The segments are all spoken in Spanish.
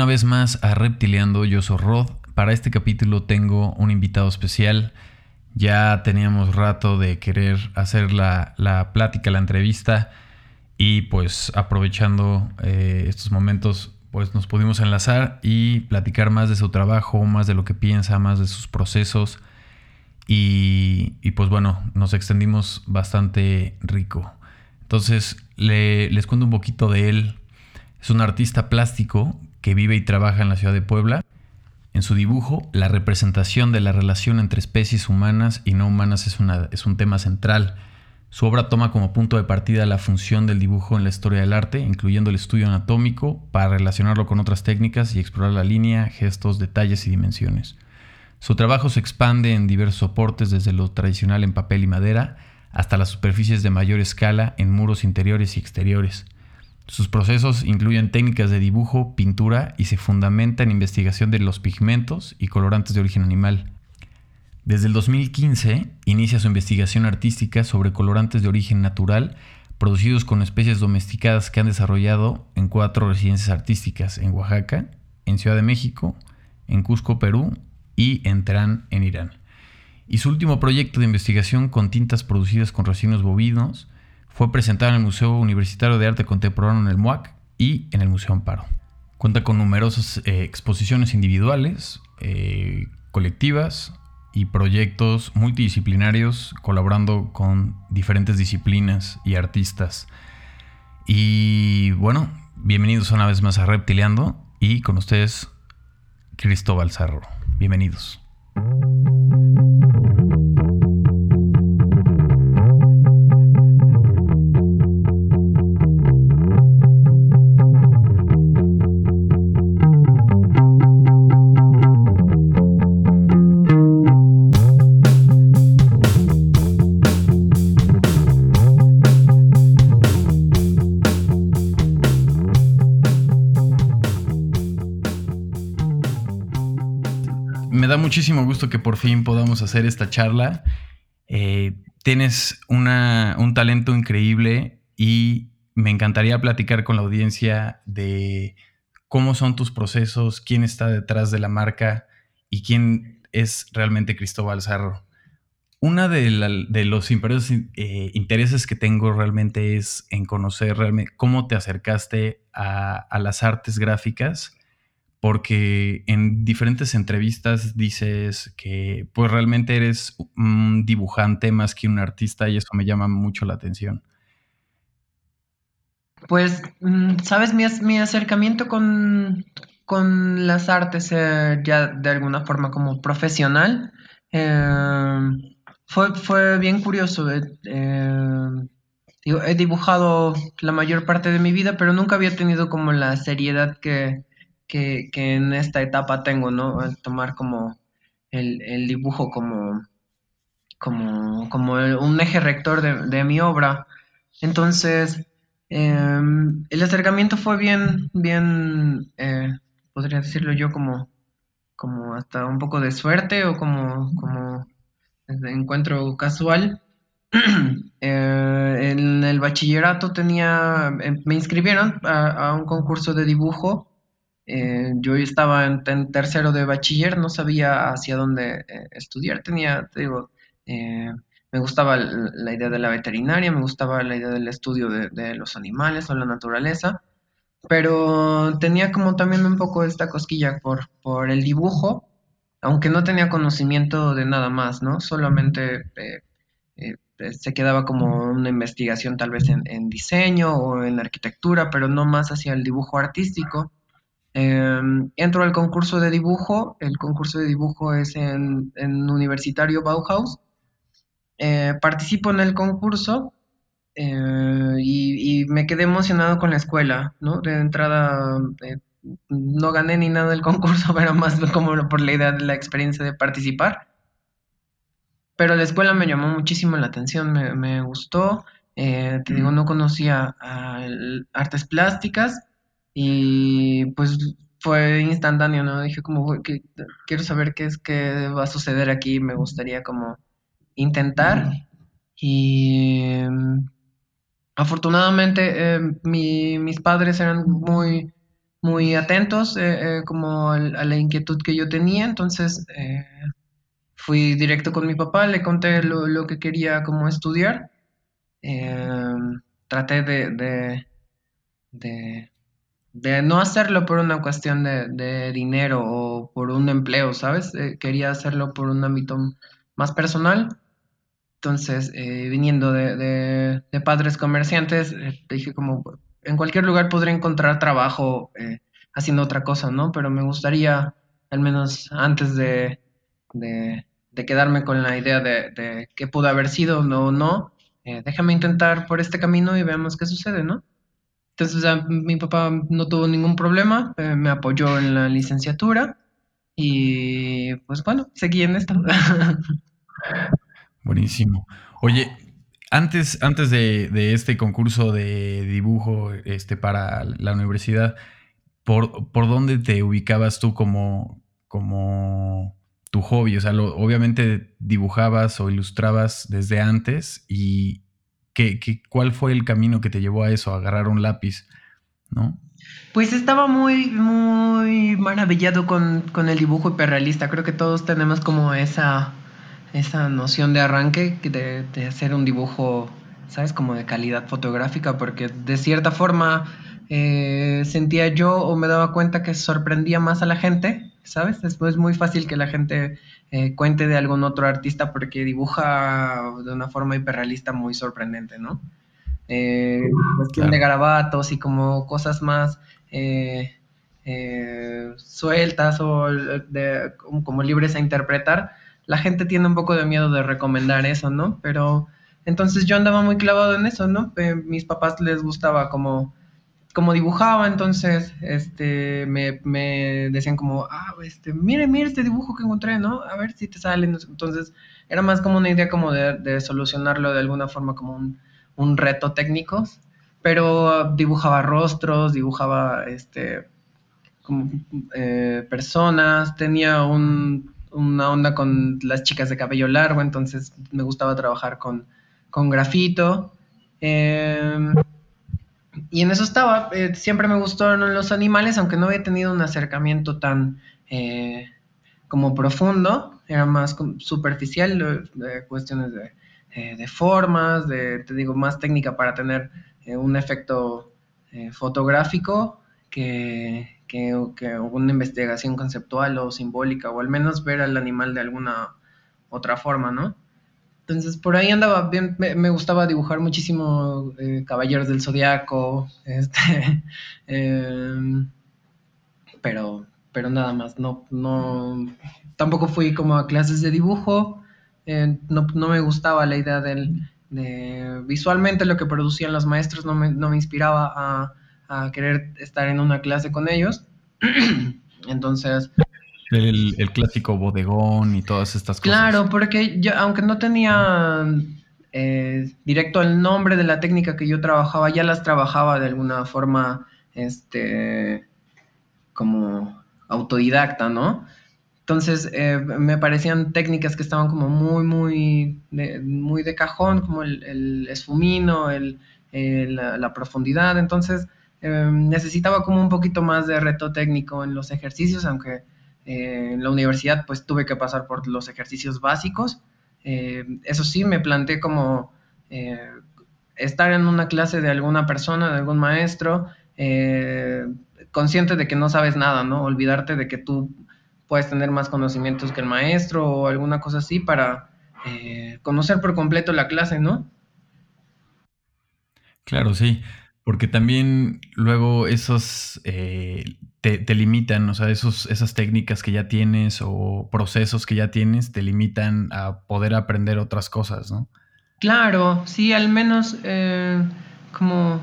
una vez más a Reptiliando, yo soy Rod. Para este capítulo tengo un invitado especial. Ya teníamos rato de querer hacer la, plática, la entrevista y pues aprovechando eh, estos momentos pues nos pudimos enlazar y platicar más de su trabajo, más de lo que piensa, más de sus procesos y, pues bueno, nos extendimos bastante rico. Entonces les cuento un poquito de él. Es un artista plástico que vive y trabaja en la ciudad de Puebla. En su dibujo, la representación de la relación entre especies humanas y no humanas es, un tema central. Su obra toma como punto de partida la función del dibujo en la historia del arte, incluyendo el estudio anatómico, para relacionarlo con otras técnicas y explorar la línea, gestos, detalles y dimensiones. Su trabajo se expande en diversos soportes, desde lo tradicional en papel y madera hasta las superficies de mayor escala en muros interiores y exteriores. Sus procesos incluyen técnicas de dibujo, pintura y se fundamenta en investigación de los pigmentos y colorantes de origen animal. Desde el 2015 inicia su investigación artística sobre colorantes de origen natural producidos con especies domesticadas que han desarrollado en cuatro residencias artísticas en Oaxaca, en Ciudad de México, en Cusco, Perú y en Teherán, en Irán. Y su último proyecto de investigación con tintas producidas con resinos bovinos fue presentado en el Museo Universitario de Arte Contemporáneo en el MUAC y en el Museo Amparo. Cuenta con numerosas eh, exposiciones individuales, eh, colectivas y proyectos multidisciplinarios colaborando con diferentes disciplinas y artistas. Y bueno, bienvenidos una vez más a Reptileando y con ustedes Cristóbal Cerro. Bienvenidos. Muchísimo gusto que por fin podamos hacer esta charla. Eh, tienes un talento increíble y me encantaría platicar con la audiencia de cómo son tus procesos, quién está detrás de la marca y quién es realmente Cristóbal Zarro. Una de, los eh, intereses que tengo realmente es en conocer realmente cómo te acercaste a las artes gráficas porque en diferentes entrevistas dices que pues realmente eres un dibujante más que un artista y eso me llama mucho la atención. Pues, mm, sabes, mi, acercamiento con, las artes eh, ya de alguna forma como profesional em, fue, fue, bien curioso. Eh, he dibujado la mayor parte de mi vida, pero nunca había tenido como la seriedad que, que, en esta etapa tengo, ¿no? tomar como el, dibujo como, como, como un eje rector de, mi obra. Entonces, em, el acercamiento fue bien, bien, eh, podría decirlo yo como, como hasta un poco de suerte o como, como de encuentro casual. Eh, en el bachillerato tenía, em, me inscribieron a, un concurso de dibujo eh, yo estaba en, tercero de bachiller, no sabía hacia dónde eh, estudiar, tenía, te digo, eh, me gustaba la idea de la veterinaria, me gustaba la idea del estudio de, los animales o la naturaleza, pero tenía como también un poco esta cosquilla por, por el dibujo, aunque no tenía conocimiento de nada más, ¿no? Solamente se quedaba como una investigación tal vez en, en diseño o en arquitectura, pero no más hacia el dibujo artístico. Em, entro al concurso de dibujo, el concurso de dibujo es en, Universitario Bauhaus. Eh, participo en el concurso eh, y, me quedé emocionado con la escuela, ¿no? De entrada eh, no gané ni nada del concurso, pero más como por la idea de la experiencia de participar. Pero la escuela me llamó muchísimo la atención, me, gustó. te digo, no conocía artes plásticas y pues fue instantáneo, ¿no? Dije como que quiero saber qué es que va a suceder aquí, me gustaría como intentar. Y mm, afortunadamente eh, mis padres eran muy, muy atentos como a, la inquietud que yo tenía, entonces fui directo con mi papá, le conté lo, que quería como estudiar, traté de, de, de, no hacerlo por una cuestión de, dinero o por un empleo, ¿sabes? quería hacerlo por un ámbito más personal entonces, eh, viniendo de, padres comerciantes, eh, dije como, en cualquier lugar podría encontrar trabajo eh, haciendo otra cosa, ¿no? Pero me gustaría, al menos antes de, quedarme con la idea de, qué pudo haber sido no, no déjame intentar por este camino y veamos qué sucede, ¿no? Entonces, mi papá no tuvo ningún problema, me apoyó en la licenciatura y pues bueno, seguí en esto. Buenísimo. Oye, antes, antes de, este concurso de dibujo este, para la universidad, ¿por, por dónde te ubicabas tú como, como tu hobby? O sea, obviamente dibujabas o ilustrabas desde antes y ¿qué, qué, cuál fue el camino que te llevó a eso, a agarrar un lápiz? ¿No? Pues estaba muy, muy maravillado con, con el dibujo hiperrealista. Creo que todos tenemos como esa esa noción de arranque de, de, hacer un dibujo, ¿sabes? Como de calidad fotográfica, porque de cierta forma eh, sentía yo o me daba cuenta que sorprendía más a la gente, ¿sabes? Es muy fácil que la gente eh, cuente de algún otro artista porque dibuja de una forma hiperrealista muy sorprendente, ¿no? Eh, cuestión de garabatos y como cosas más eh, sueltas o de, como libres a interpretar, la gente tiene un poco de miedo de recomendar eso, ¿no? Pero entonces yo andaba muy clavado en eso, ¿no? mis papás les gustaba como, como dibujaba, entonces este, me, me, decían como, ah, este, mire, mire este dibujo que encontré, ¿no? A ver si te sale. Entonces era más como una idea como de, solucionarlo de alguna forma como un, un reto técnico, pero dibujaba rostros, dibujaba este, como, eh, personas, tenía un una onda con las chicas de cabello largo, entonces me gustaba trabajar con, con grafito. Em, y en eso estaba. Eh, siempre me gustaron los animales, aunque no había tenido un acercamiento tan eh, como profundo. Era más superficial, cuestiones de, de, formas, de, te digo, más técnica para tener eh, un efecto fotográfico que, que, una investigación conceptual o simbólica, o al menos ver al animal de alguna otra forma, ¿no? Entonces por ahí andaba bien, me, gustaba dibujar muchísimo eh, Caballeros del Zodiaco, este, em, pero, pero nada más, no, no, tampoco fui como a clases de dibujo, eh, no, me gustaba la idea del, de visualmente lo que producían los maestros, no me, no me inspiraba a querer estar en una clase con ellos. Entonces... El, clásico bodegón y todas estas cosas. Claro, porque yo, aunque no tenía eh, directo el nombre de la técnica que yo trabajaba, ya las trabajaba de alguna forma, este, como autodidacta, ¿no? Entonces eh, me parecían técnicas que estaban como muy, muy, de, muy de cajón, como el, esfumino, el, la, la, profundidad. Entonces Em, necesitaba como un poquito más de reto técnico en los ejercicios, aunque eh, en la universidad pues tuve que pasar por los ejercicios básicos. Em, eso sí, me planteé como eh, estar en una clase de alguna persona, de algún maestro, eh, consciente de que no sabes nada, ¿no? Olvidarte de que tú puedes tener más conocimientos que el maestro o alguna cosa así para conocer por completo la clase, ¿no? Claro, sí. Porque también luego esos eh, te, limitan, o sea, esos, esas técnicas que ya tienes o procesos que ya tienes te limitan a poder aprender otras cosas, ¿no? Claro, sí, al menos eh, como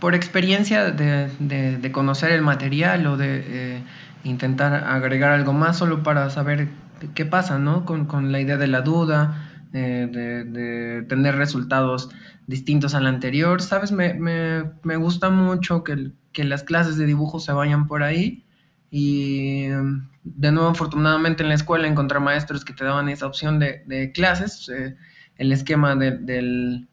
por experiencia de, conocer el material o de eh, intentar agregar algo más solo para saber qué pasa, ¿no? Con, con la idea de la duda, de, tener resultados distintos al anterior. ¿Sabes? Me, me, gusta mucho que, que, las clases de dibujo se vayan por ahí. Y de nuevo, afortunadamente en la escuela encontré maestros que te daban esa opción de, clases. Eh, el esquema de, del,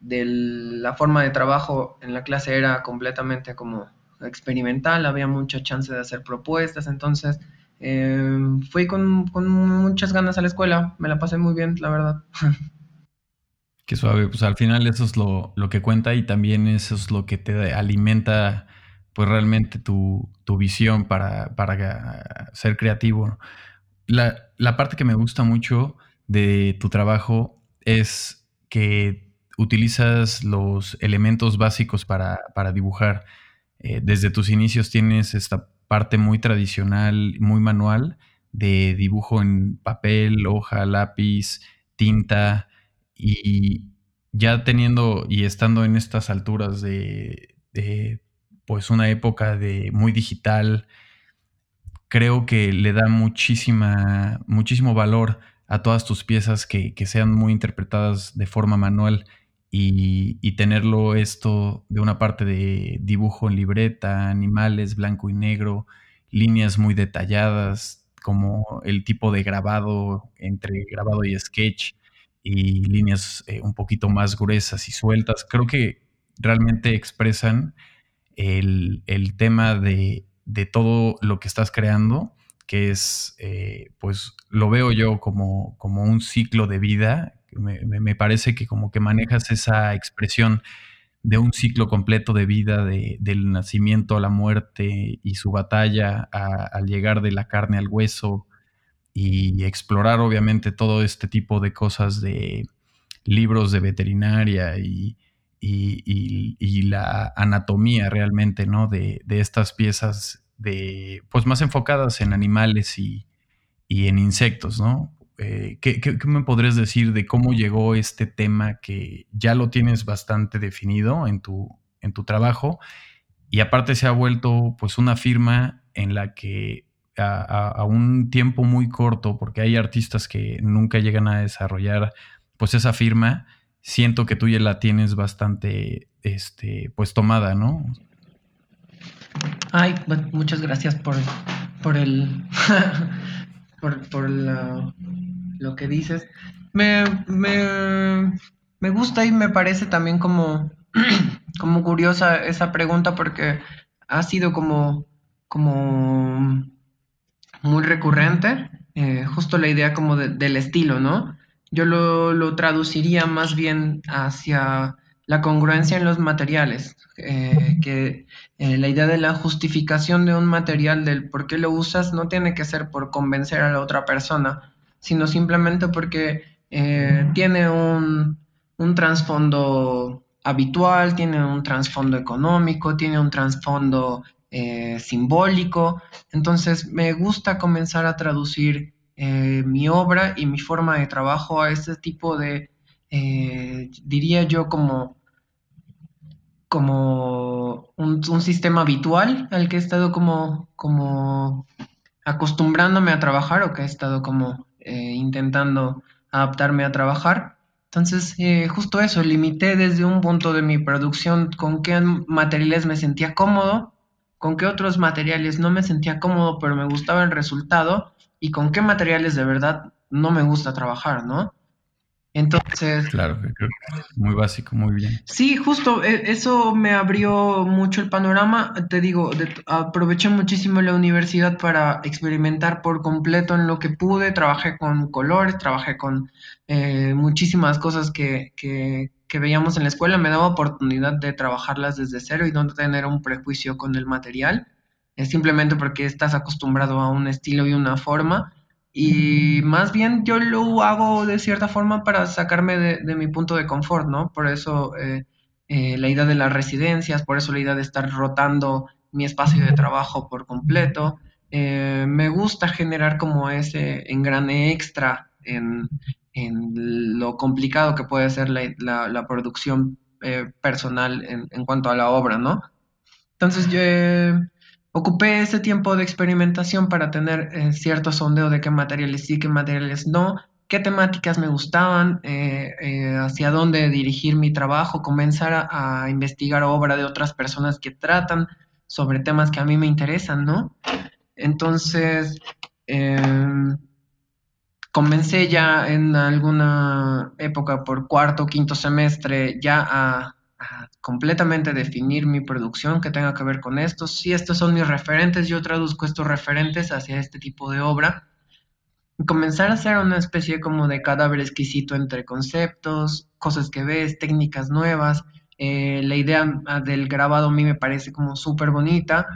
de la forma de trabajo en la clase era completamente como, experimental, había mucha chance de hacer propuestas, entonces eh, fui con, con, muchas ganas a la escuela, me la pasé muy bien, la verdad. Qué suave, pues al final eso es lo, lo, que cuenta y también eso es lo que te alimenta pues realmente tu, tu visión para, para, ser creativo. La, la, parte que me gusta mucho de tu trabajo es que utilizas los elementos básicos para, para dibujar. Eh, desde tus inicios tienes esta parte muy tradicional, muy manual de dibujo en papel, hoja, lápiz, tinta y ya teniendo y estando en estas alturas de, pues una época de muy digital, creo que le da muchísima, muchísimo valor a todas tus piezas que, que sean muy interpretadas de forma manual y, tenerlo esto de una parte de dibujo en libreta, animales, blanco y negro, líneas muy detalladas, como el tipo de grabado entre grabado y sketch y líneas eh, un poquito más gruesas y sueltas, creo que realmente expresan el, tema de, todo lo que estás creando, que es, eh, pues lo veo yo como, como un ciclo de vida. Me, parece que como que manejas esa expresión de un ciclo completo de vida, del nacimiento a la muerte y su batalla al llegar de la carne al hueso y explorar obviamente todo este tipo de cosas de libros de veterinaria y, la anatomía realmente, ¿no? De, estas piezas de, pues más enfocadas en animales y, y en insectos, ¿no? Eh, ¿qué, me podrías decir de cómo llegó este tema que ya lo tienes bastante definido en tu, en tu trabajo y aparte se ha vuelto pues una firma en la que a, un tiempo muy corto, porque hay artistas que nunca llegan a desarrollar pues esa firma, siento que tú ya la tienes bastante este, pues tomada, ¿no? Ay, muchas gracias por, por el por, por lo que dices. Me, me, gusta y me parece también como, como curiosa esa pregunta porque ha sido como, como muy recurrente, eh, justo la idea como del estilo, ¿no? Yo lo, lo, traduciría más bien hacia la congruencia en los materiales, eh, que eh, la idea de la justificación de un material, del por qué lo usas, no tiene que ser por convencer a la otra persona, sino simplemente porque tiene un, trasfondo habitual, tiene un trasfondo económico, tiene un trasfondo eh, simbólico. Entonces me gusta comenzar a traducir eh, mi obra y mi forma de trabajo a este tipo de, diría yo, como, como un, sistema habitual al que he estado como, como acostumbrándome a trabajar o que he estado como eh, intentando adaptarme a trabajar. Entonces, eh, justo eso, limité desde un punto de mi producción con qué materiales me sentía cómodo, con qué otros materiales no me sentía cómodo, pero me gustaba el resultado, y con qué materiales de verdad no me gusta trabajar, ¿no? Entonces. Claro, muy básico, muy bien. Sí, justo, e, eso me abrió mucho el panorama. Te digo, aproveché muchísimo la universidad para experimentar por completo en lo que pude. Trabajé con colores, trabajé con eh, muchísimas cosas que, que, veíamos en la escuela. Me daba oportunidad de trabajarlas desde cero y no tener un prejuicio con el material. Es simplemente porque estás acostumbrado a un estilo y una forma y más bien yo lo hago de cierta forma para sacarme de, mi punto de confort, ¿no? Por eso eh, eh, la idea de las residencias, por eso la idea de estar rotando mi espacio de trabajo por completo. Eh, me gusta generar como ese engrane extra en, lo complicado que puede ser la, producción personal en, en, cuanto a la obra, ¿no? Entonces yo Ocupé ese tiempo de experimentación para tener eh, cierto sondeo de qué materiales sí, qué materiales no, qué temáticas me gustaban, eh, eh, hacia dónde dirigir mi trabajo, comenzar a, investigar obra de otras personas que tratan sobre temas que a mí me interesan, ¿no? Entonces, em, comencé ya en alguna época por cuarto quinto semestre ya a, completamente definir mi producción que tenga que ver con esto. Si estos son mis referentes, yo traduzco estos referentes hacia este tipo de obra. Y comenzar a hacer una especie como de cadáver exquisito entre conceptos, cosas que ves, técnicas nuevas. Eh, la idea ah, del grabado a mí me parece como súper bonita.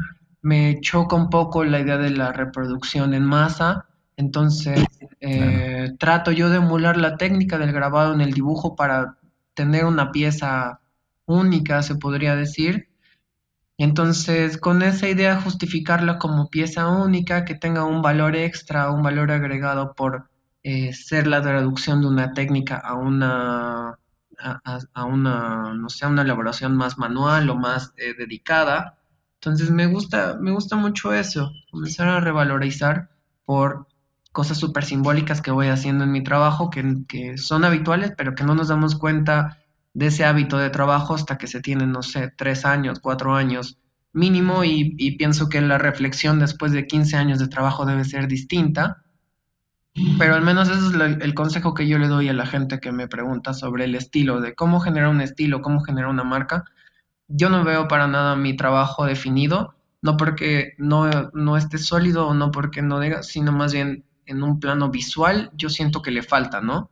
Me choca un poco la idea de la reproducción en masa. Entonces, eh, trato yo de emular la técnica del grabado en el dibujo para tener una pieza única, se podría decir. Entonces, con esa idea, justificarla como pieza única, que tenga un valor extra, un valor agregado por eh, ser la traducción de una técnica a una, a, una, no sé, una elaboración más manual o más eh, dedicada. Entonces, me gusta, me gusta mucho eso, comenzar a revalorizar por cosas súper simbólicas que voy haciendo en mi trabajo, que, que son habituales, pero que no nos damos cuenta de ese hábito de trabajo hasta que se tienen, no sé, tres años, cuatro años mínimo y, pienso que la reflexión después de 15 años de trabajo debe ser distinta. Pero al menos ese es el consejo que yo le doy a la gente que me pregunta sobre el estilo, de cómo generar un estilo, cómo generar una marca. Yo no veo para nada mi trabajo definido, no porque no, no esté sólido o no porque no diga, sino más bien en un plano visual yo siento que le falta, ¿no?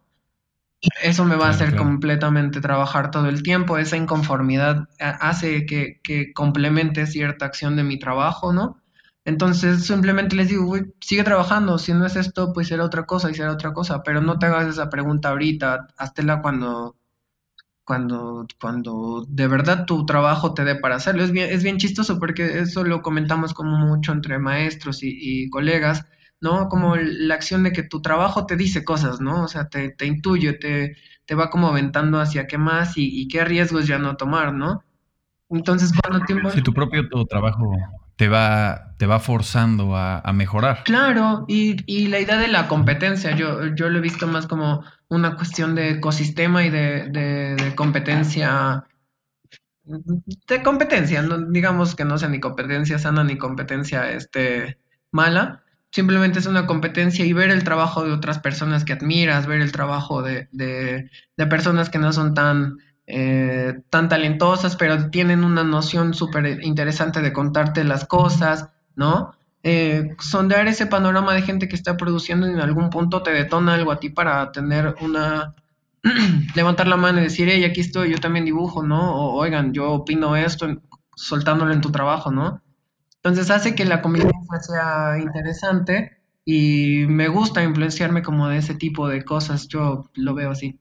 Eso me va a hacer completamente trabajar todo el tiempo. Esa inconformidad hace que, complemente cierta acción de mi trabajo, ¿no? Entonces simplemente les digo, sigue trabajando, si no es esto, pues será otra cosa y será otra cosa, pero no te hagas esa pregunta ahorita, háztela cuando, cuando, cuando de verdad tu trabajo te dé para hacerlo. Es bien, es bien chistoso porque eso lo comentamos como mucho entre maestros y colegas ¿no? Como la acción de que tu trabajo te dice cosas, ¿no? O sea, te, te intuye, te, te va como aventando hacia qué más y, qué riesgos ya no tomar, ¿no? Entonces, cuando tiempo... Si tu propio trabajo te va, te va forzando a, mejorar. Claro, y, la idea de la competencia, yo, yo lo he visto más como una cuestión de ecosistema y de, de, competencia de competencia, no, digamos que no sea ni competencia sana ni competencia este, mala, simplemente es una competencia y ver el trabajo de otras personas que admiras, ver el trabajo de, personas que no son tan, eh, tan talentosas, pero tienen una noción súper interesante de contarte las cosas, ¿no? Eh, sondear ese panorama de gente que está produciendo en algún punto te detona algo a ti para tener una... levantar la mano y decir, hey, aquí estoy, yo también dibujo, ¿no? O, oigan, yo opino esto, soltándolo en tu trabajo, ¿no? Entonces hace que la convivencia sea interesante y me gusta influenciarme como de ese tipo de cosas, yo lo veo así.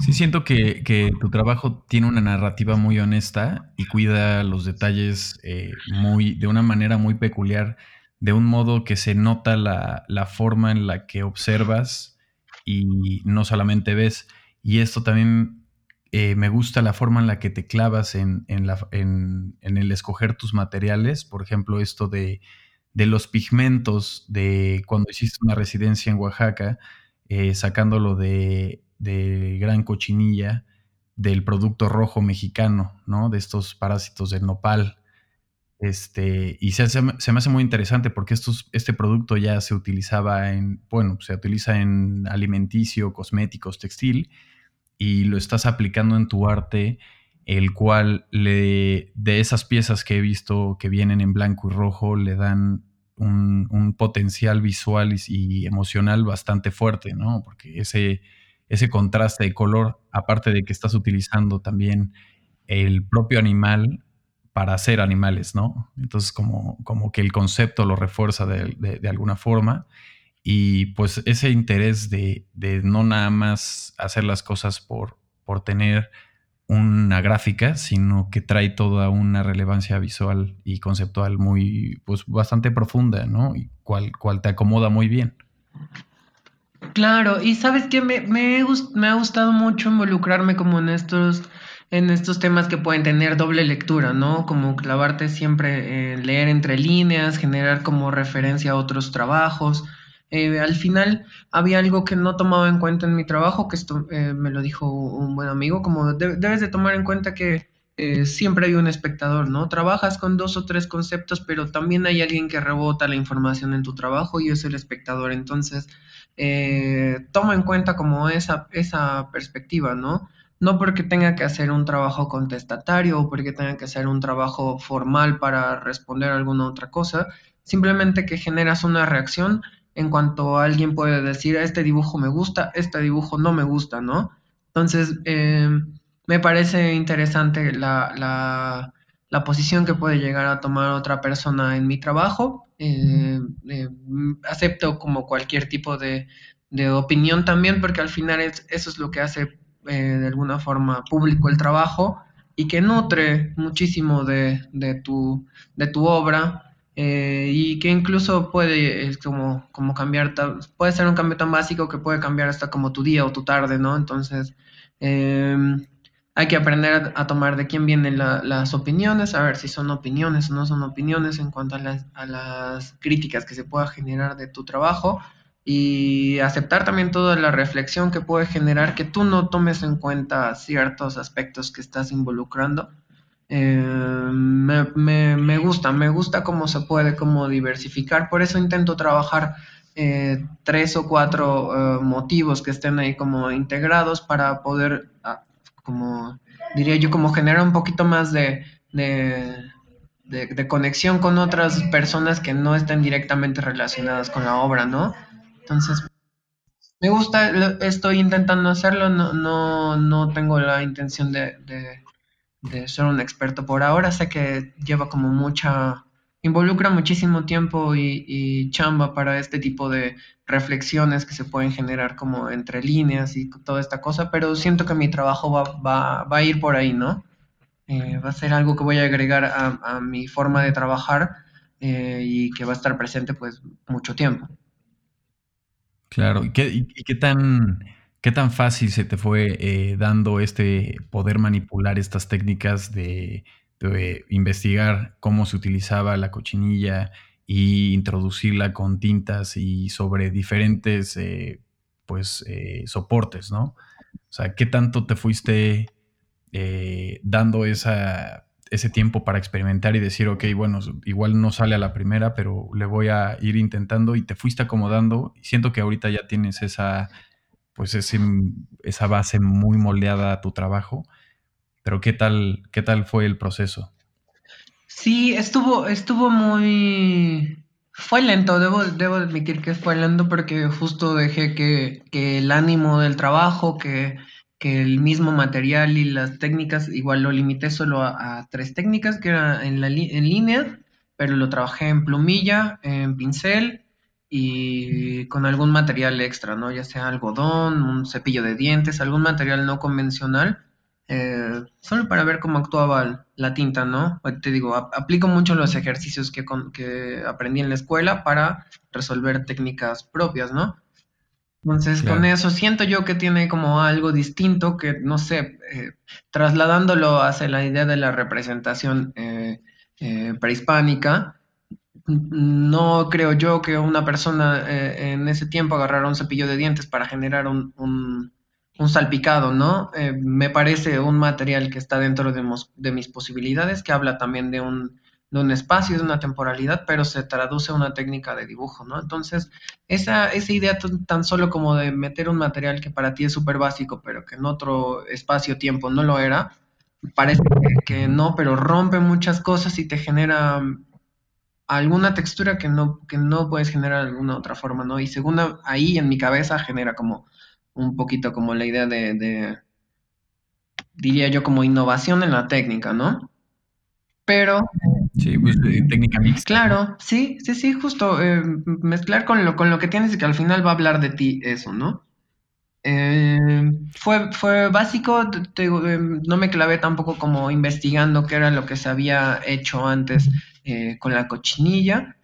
Sí, siento que, tu trabajo tiene una narrativa muy honesta y cuida los detalles eh, muy, de una manera muy peculiar, de un modo que se nota la, la forma en la que observas y no solamente ves. Y esto también eh, me gusta la forma en la que te clavas en, el escoger tus materiales. Por ejemplo, esto de, los pigmentos de cuando hiciste una residencia en Oaxaca, eh, sacándolo de, gran cochinilla del producto rojo mexicano, ¿no? De estos parásitos del nopal. Este, y se, me hace muy interesante porque este producto ya se utilizaba en, bueno, se utiliza en alimenticio, cosméticos, textil, y lo estás aplicando en tu arte, el cual le, de esas piezas que he visto que vienen en blanco y rojo, le dan un, potencial visual y, emocional bastante fuerte, ¿no? Porque ese, ese contraste de color, aparte de que estás utilizando también el propio animal para hacer animales, ¿no? Entonces, como, como que el concepto lo refuerza de, de alguna forma y pues ese interés de, no nada más hacer las cosas por, por tener una gráfica, sino que trae toda una relevancia visual y conceptual muy, pues bastante profunda, ¿no? Y cual, cual te acomoda muy bien. Claro, y sabes que me, me, ha gustado mucho involucrarme como en estos, en estos temas que pueden tener doble lectura, ¿no? Como clavarte siempre, leer entre líneas, generar como referencia a otros trabajos. Eh, al final había algo que no tomaba en cuenta en mi trabajo, que esto eh, me lo dijo un buen amigo, como debes de tomar en cuenta que eh, siempre hay un espectador, ¿no? Trabajas con dos o tres conceptos, pero también hay alguien que rebota la información en tu trabajo y es el espectador. Entonces, toma en cuenta como esa, esa perspectiva, ¿no? no porque tenga que hacer un trabajo contestatario o porque tenga que hacer un trabajo formal para responder alguna otra cosa, simplemente que generas una reacción en cuanto alguien puede decir, este dibujo me gusta, este dibujo no me gusta, ¿no? Entonces, eh, me parece interesante la, posición que puede llegar a tomar otra persona en mi trabajo. Eh, eh, acepto como cualquier tipo de, opinión también, porque al final es, eso es lo que hace de alguna forma público el trabajo y que nutre muchísimo de, tu, de tu obra eh, y que incluso puede es como, como cambiar, puede ser un cambio tan básico que puede cambiar hasta como tu día o tu tarde, ¿no? Entonces, em, hay que aprender a, tomar de quién vienen las opiniones, a ver si son opiniones o no son opiniones en cuanto a las, a las críticas que se pueda generar de tu trabajo y aceptar también toda la reflexión que puede generar que tú no tomes en cuenta ciertos aspectos que estás involucrando eh, me, gusta, me gusta cómo se puede como diversificar, por eso intento trabajar eh, tres o cuatro eh, motivos que estén ahí como integrados para poder, ah, como diría yo, como generar un poquito más de, de, conexión con otras personas que no estén directamente relacionadas con la obra, ¿no? Entonces, me gusta, estoy intentando hacerlo, no, no, no tengo la intención de de ser un experto por ahora. Sé que lleva como mucha, involucra muchísimo tiempo y, chamba para este tipo de reflexiones que se pueden generar como entre líneas y toda esta cosa, pero siento que mi trabajo va, a ir por ahí, ¿no? Eh, va a ser algo que voy a agregar a, mi forma de trabajar eh, y que va a estar presente pues mucho tiempo. Claro, ¿y qué, y qué tan ¿Qué tan fácil se te fue eh, dando este poder manipular estas técnicas de, investigar cómo se utilizaba la cochinilla y introducirla con tintas y sobre diferentes eh, pues eh, soportes, ¿no? O sea, ¿qué tanto te fuiste dando ese tiempo para experimentar y decir, ok, bueno, igual no sale a la primera, pero le voy a ir intentando y te fuiste acomodando? Siento que ahorita ya tienes esa pues esa base muy moldeada a tu trabajo. Pero ¿qué tal, qué tal fue el proceso? Sí, estuvo, estuvo muy... Fue lento, debo, debo admitir que fue lento porque justo dejé que, el ánimo del trabajo, que, el mismo material y las técnicas, igual lo limité solo a, tres técnicas, que era en, la, en línea, pero lo trabajé en plumilla, en pincel y con algún material extra, ¿no? Ya sea algodón, un cepillo de dientes, algún material no convencional, eh, solo para ver cómo actuaba la tinta, ¿no? Te digo, aplico mucho los ejercicios que, que aprendí en la escuela para resolver técnicas propias, ¿no? Entonces, con eso siento yo que tiene como algo distinto que, no sé, eh, trasladándolo hacia la idea de la representación eh, prehispánica, no creo yo que una persona eh, en ese tiempo agarrara un cepillo de dientes para generar un, salpicado, ¿no? Eh, me parece un material que está dentro de, mis posibilidades, que habla también de un, de un espacio, de una temporalidad, pero se traduce a una técnica de dibujo, ¿no? Entonces, esa, esa idea tan solo como de meter un material que para ti es súper básico, pero que en otro espacio-tiempo no lo era, parece que no, pero rompe muchas cosas y te genera alguna textura que no, que no puedes generar de alguna otra forma, ¿no? Y segunda, ahí en mi cabeza genera como un poquito como la idea de, diría yo, como innovación en la técnica, ¿no? Pero... Sí, pues técnica mixta. Claro, sí, sí, sí, justo eh, mezclar con lo, con lo que tienes y que al final va a hablar de ti eso, ¿no? Eh, fue, fue básico, eh, no me clavé tampoco como investigando qué era lo que se había hecho antes eh, con la cochinilla.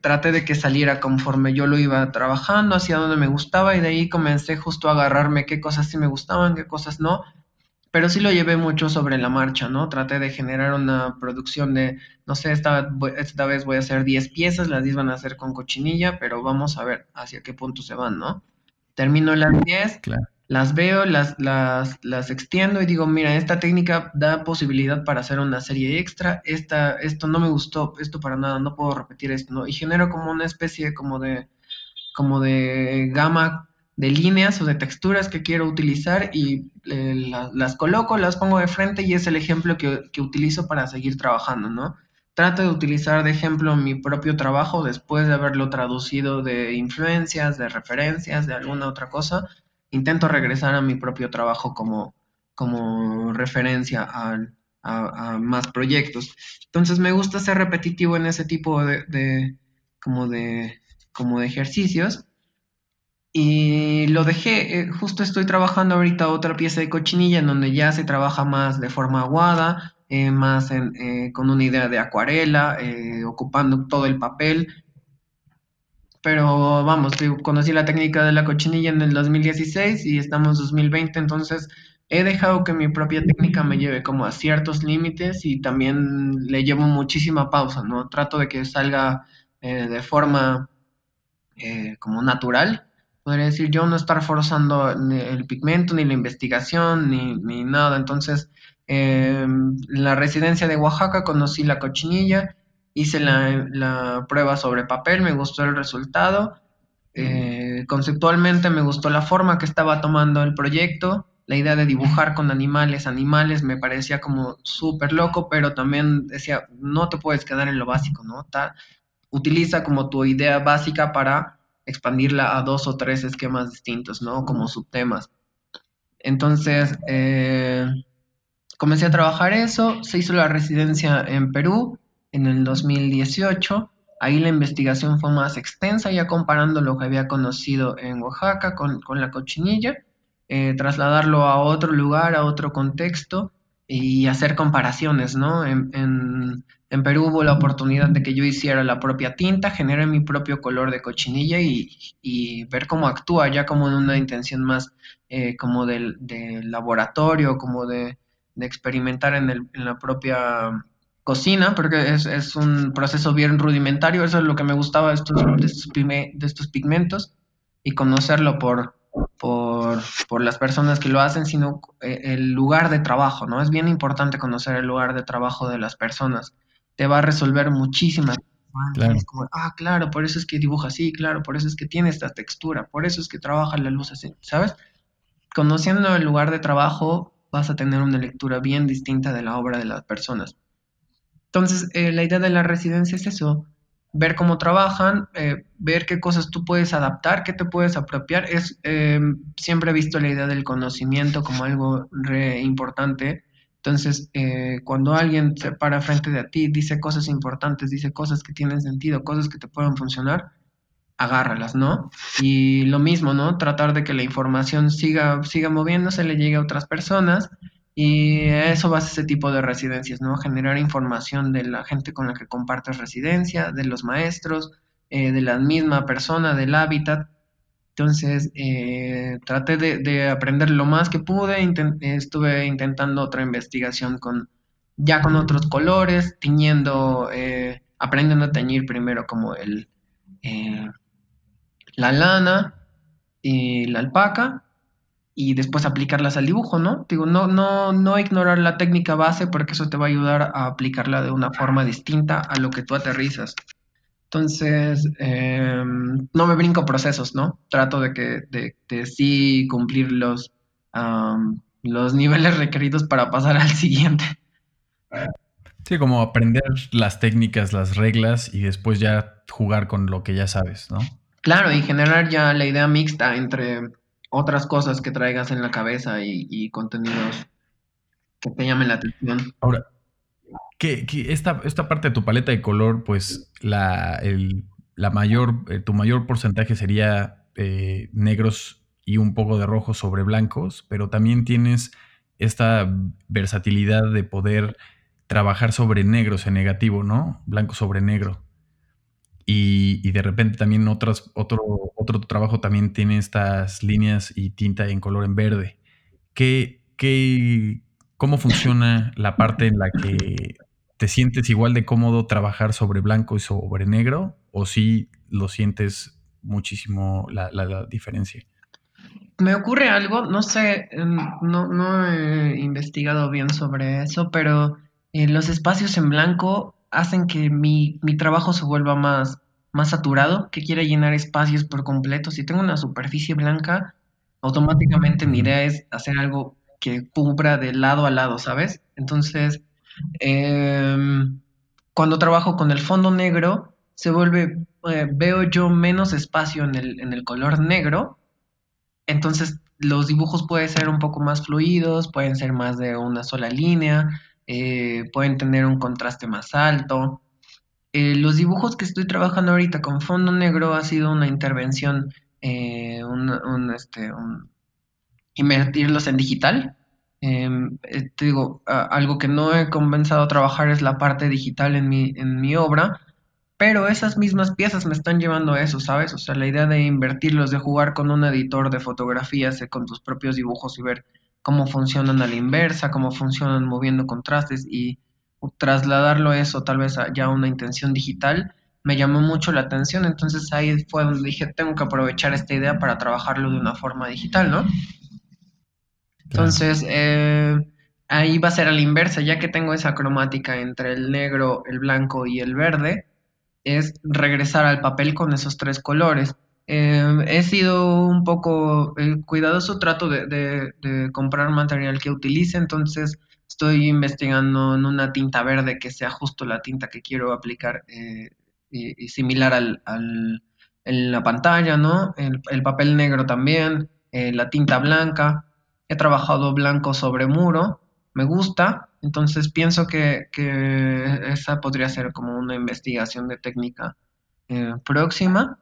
traté de que saliera conforme yo lo iba trabajando, hacia donde me gustaba y de ahí comencé justo a agarrarme qué cosas sí me gustaban, qué cosas no. Pero sí lo llevé mucho sobre la marcha, ¿no? Traté de generar una producción de, no sé, esta, esta vez voy a hacer 10 piezas, las 10 van a ser con cochinilla, pero vamos a ver hacia qué punto se van, ¿no? Termino las 10, las veo, las, las, las, extiendo y digo, mira, esta técnica da posibilidad para hacer una serie extra, esta, esto no me gustó, esto para nada, no puedo repetir esto, ¿no? Y genero como una especie como de, como de gama de líneas o de texturas que quiero utilizar y eh, las coloco, las pongo de frente y es el ejemplo que, que, utilizo para seguir trabajando, ¿no? Trato de utilizar de ejemplo mi propio trabajo después de haberlo traducido de influencias, de referencias, de alguna otra cosa. Intento regresar a mi propio trabajo como, como referencia a, a, más proyectos. Entonces me gusta ser repetitivo en ese tipo de, de como de como de ejercicios y lo dejé, eh, justo estoy trabajando ahorita otra pieza de cochinilla en donde ya se trabaja más de forma aguada, eh, más eh, con una idea de acuarela, ocupando todo el papel. Pero vamos, conocí la técnica de la cochinilla en el 2016 y estamos en 2020, entonces he dejado que mi propia técnica me lleve como a ciertos límites y también le llevo muchísima pausa, ¿no? Trato de que salga de forma como natural podría decir yo, no estar forzando el pigmento, ni la investigación, ni, nada. Entonces, em, en la residencia de Oaxaca conocí la cochinilla, hice la, prueba sobre papel, me gustó el resultado. Eh, conceptualmente me gustó la forma que estaba tomando el proyecto, la idea de dibujar con animales, animales, me parecía como súper loco, pero también decía, no te puedes quedar en lo básico, ¿no? utiliza como tu idea básica para expandirla a dos o tres esquemas distintos, ¿no? Como subtemas. Entonces, eh, comencé a trabajar eso, se hizo la residencia en Perú en el 2018, ahí la investigación fue más extensa, ya comparando lo que había conocido en Oaxaca con, la cochinilla, eh, trasladarlo a otro lugar, a otro contexto y hacer comparaciones, ¿no? En, en, Perú hubo la oportunidad de que yo hiciera la propia tinta, generé mi propio color de cochinilla y, ver cómo actúa, ya como en una intención más eh, como del, laboratorio, como de, experimentar en, el, en, la propia cocina, porque es, un proceso bien rudimentario, eso es lo que me gustaba de estos, de estos pigmentos y conocerlo por, por, por, las personas que lo hacen, sino eh, el lugar de trabajo, ¿no? Es bien importante conocer el lugar de trabajo de las personas. Te va a resolver muchísimas Claro. ah, claro, por eso es que dibuja así, claro, por eso es que tiene esta textura, por eso es que trabaja la luz así, ¿sabes? Conociendo el lugar de trabajo vas a tener una lectura bien distinta de la obra de las personas. Entonces, eh, la idea de la residencia es eso, ver cómo trabajan, eh, ver qué cosas tú puedes adaptar, qué te puedes apropiar. Es, em, siempre he visto la idea del conocimiento como algo re importante. Entonces, eh, cuando alguien se para frente de ti, dice cosas importantes, dice cosas que tienen sentido, cosas que te pueden funcionar, agárralas, ¿no? Y lo mismo, ¿no? Tratar de que la información siga, siga moviéndose, le llegue a otras personas y eso va a ese tipo de residencias, ¿no? Generar información de la gente con la que compartes residencia, de los maestros, eh, de la misma persona, del hábitat. Entonces, eh, traté de, aprender lo más que pude. estuve intentando otra investigación con ya con otros colores, tiñendo, eh, aprendiendo a teñir primero como el, la lana y la alpaca y después aplicarlas al dibujo, ¿no? Digo, no, no, no ignorar la técnica base porque eso te va a ayudar a aplicarla de una forma distinta a lo que tú aterrizas. Entonces, em, no me brinco procesos, ¿no? Trato de que de, sí cumplir los, los niveles requeridos para pasar al siguiente. Sí, como aprender las técnicas, las reglas y después ya jugar con lo que ya sabes, ¿no? Claro, y generar ya la idea mixta entre otras cosas que traigas en la cabeza y, contenidos que te llamen la atención. Ahora, que, esta, esta, parte de tu paleta de color, pues la, la mayor, eh, tu mayor porcentaje sería eh, negros y un poco de rojo sobre blancos, pero también tienes esta versatilidad de poder trabajar sobre negros en negativo, ¿no? Blanco sobre negro. Y, de repente también otras, otro, otro trabajo también tiene estas líneas y tinta en color en verde. ¿Qué, qué, ¿Cómo funciona la parte en la que te sientes igual de cómodo trabajar sobre blanco y sobre negro? ¿O si lo sientes muchísimo la, la, diferencia? Me ocurre algo, no sé, no, no he investigado bien sobre eso, pero en los espacios en blanco hacen que mi, trabajo se vuelva más, más saturado, que quiere llenar espacios por completo. Si tengo una superficie blanca, automáticamente mi idea es hacer algo que cubra de lado a lado, ¿sabes? Entonces, em, cuando trabajo con el fondo negro, se vuelve, eh, veo yo menos espacio en el, en el color negro, entonces los dibujos pueden ser un poco más fluidos, pueden ser más de una sola línea, eh, pueden tener un contraste más alto. Eh, los dibujos que estoy trabajando ahorita con fondo negro ha sido una intervención, eh, este, invertirlos en digital. Em, te digo, algo que no he comenzado a trabajar es la parte digital en mi, en mi obra, pero esas mismas piezas me están llevando a eso, ¿sabes? O sea, la idea de invertirlos, de jugar con un editor de fotografías, con tus propios dibujos y ver cómo funcionan a la inversa, cómo funcionan moviendo contrastes y trasladarlo eso tal vez a ya una intención digital, me llamó mucho la atención. Entonces ahí fue donde dije, tengo que aprovechar esta idea para trabajarlo de una forma digital, ¿no? Entonces, eh, ahí va a ser a la inversa, ya que tengo esa cromática entre el negro, el blanco y el verde, es regresar al papel con esos tres colores. Eh, he sido un poco eh, cuidadoso, trato de, comprar material que utilice, entonces estoy investigando en una tinta verde que sea justo la tinta que quiero aplicar eh, y, similar al, en la pantalla, ¿no? El, papel negro también, la tinta blanca. He trabajado blanco sobre muro, me gusta, entonces pienso que, esa podría ser como una investigación de técnica eh, próxima,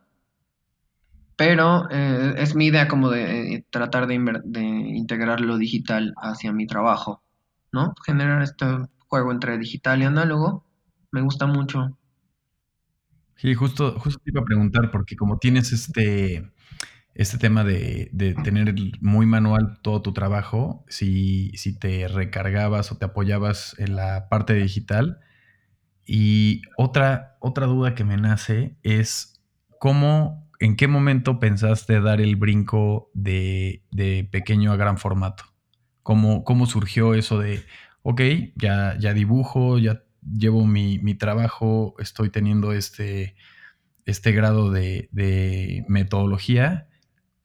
pero eh, es mi idea como de eh, tratar de, integrar lo digital hacia mi trabajo, ¿no? Generar este juego entre digital y análogo, me gusta mucho. Sí, justo, justo te iba a preguntar, porque como tienes este, este tema de, tener muy manual todo tu trabajo, si, si, te recargabas o te apoyabas en la parte digital. Y otra, otra duda que me nace es cómo, en qué momento pensaste dar el brinco de, pequeño a gran formato. ¿Cómo, cómo surgió eso de, ok, ya, ya dibujo, ya llevo mi, mi trabajo, estoy teniendo este, este grado de, de metodología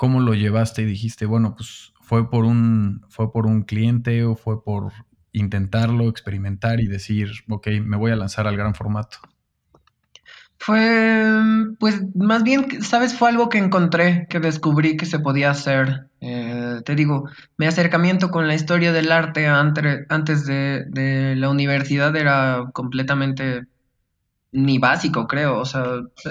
¿Cómo lo llevaste y dijiste, bueno, pues fue por un, fue por un cliente o fue por intentarlo, experimentar y decir, ok, me voy a lanzar al gran formato? Fue, pues más bien, sabes, fue algo que encontré, que descubrí que se podía hacer. Eh, te digo, mi acercamiento con la historia del arte antes de, de la universidad era completamente ni básico, creo. O sea,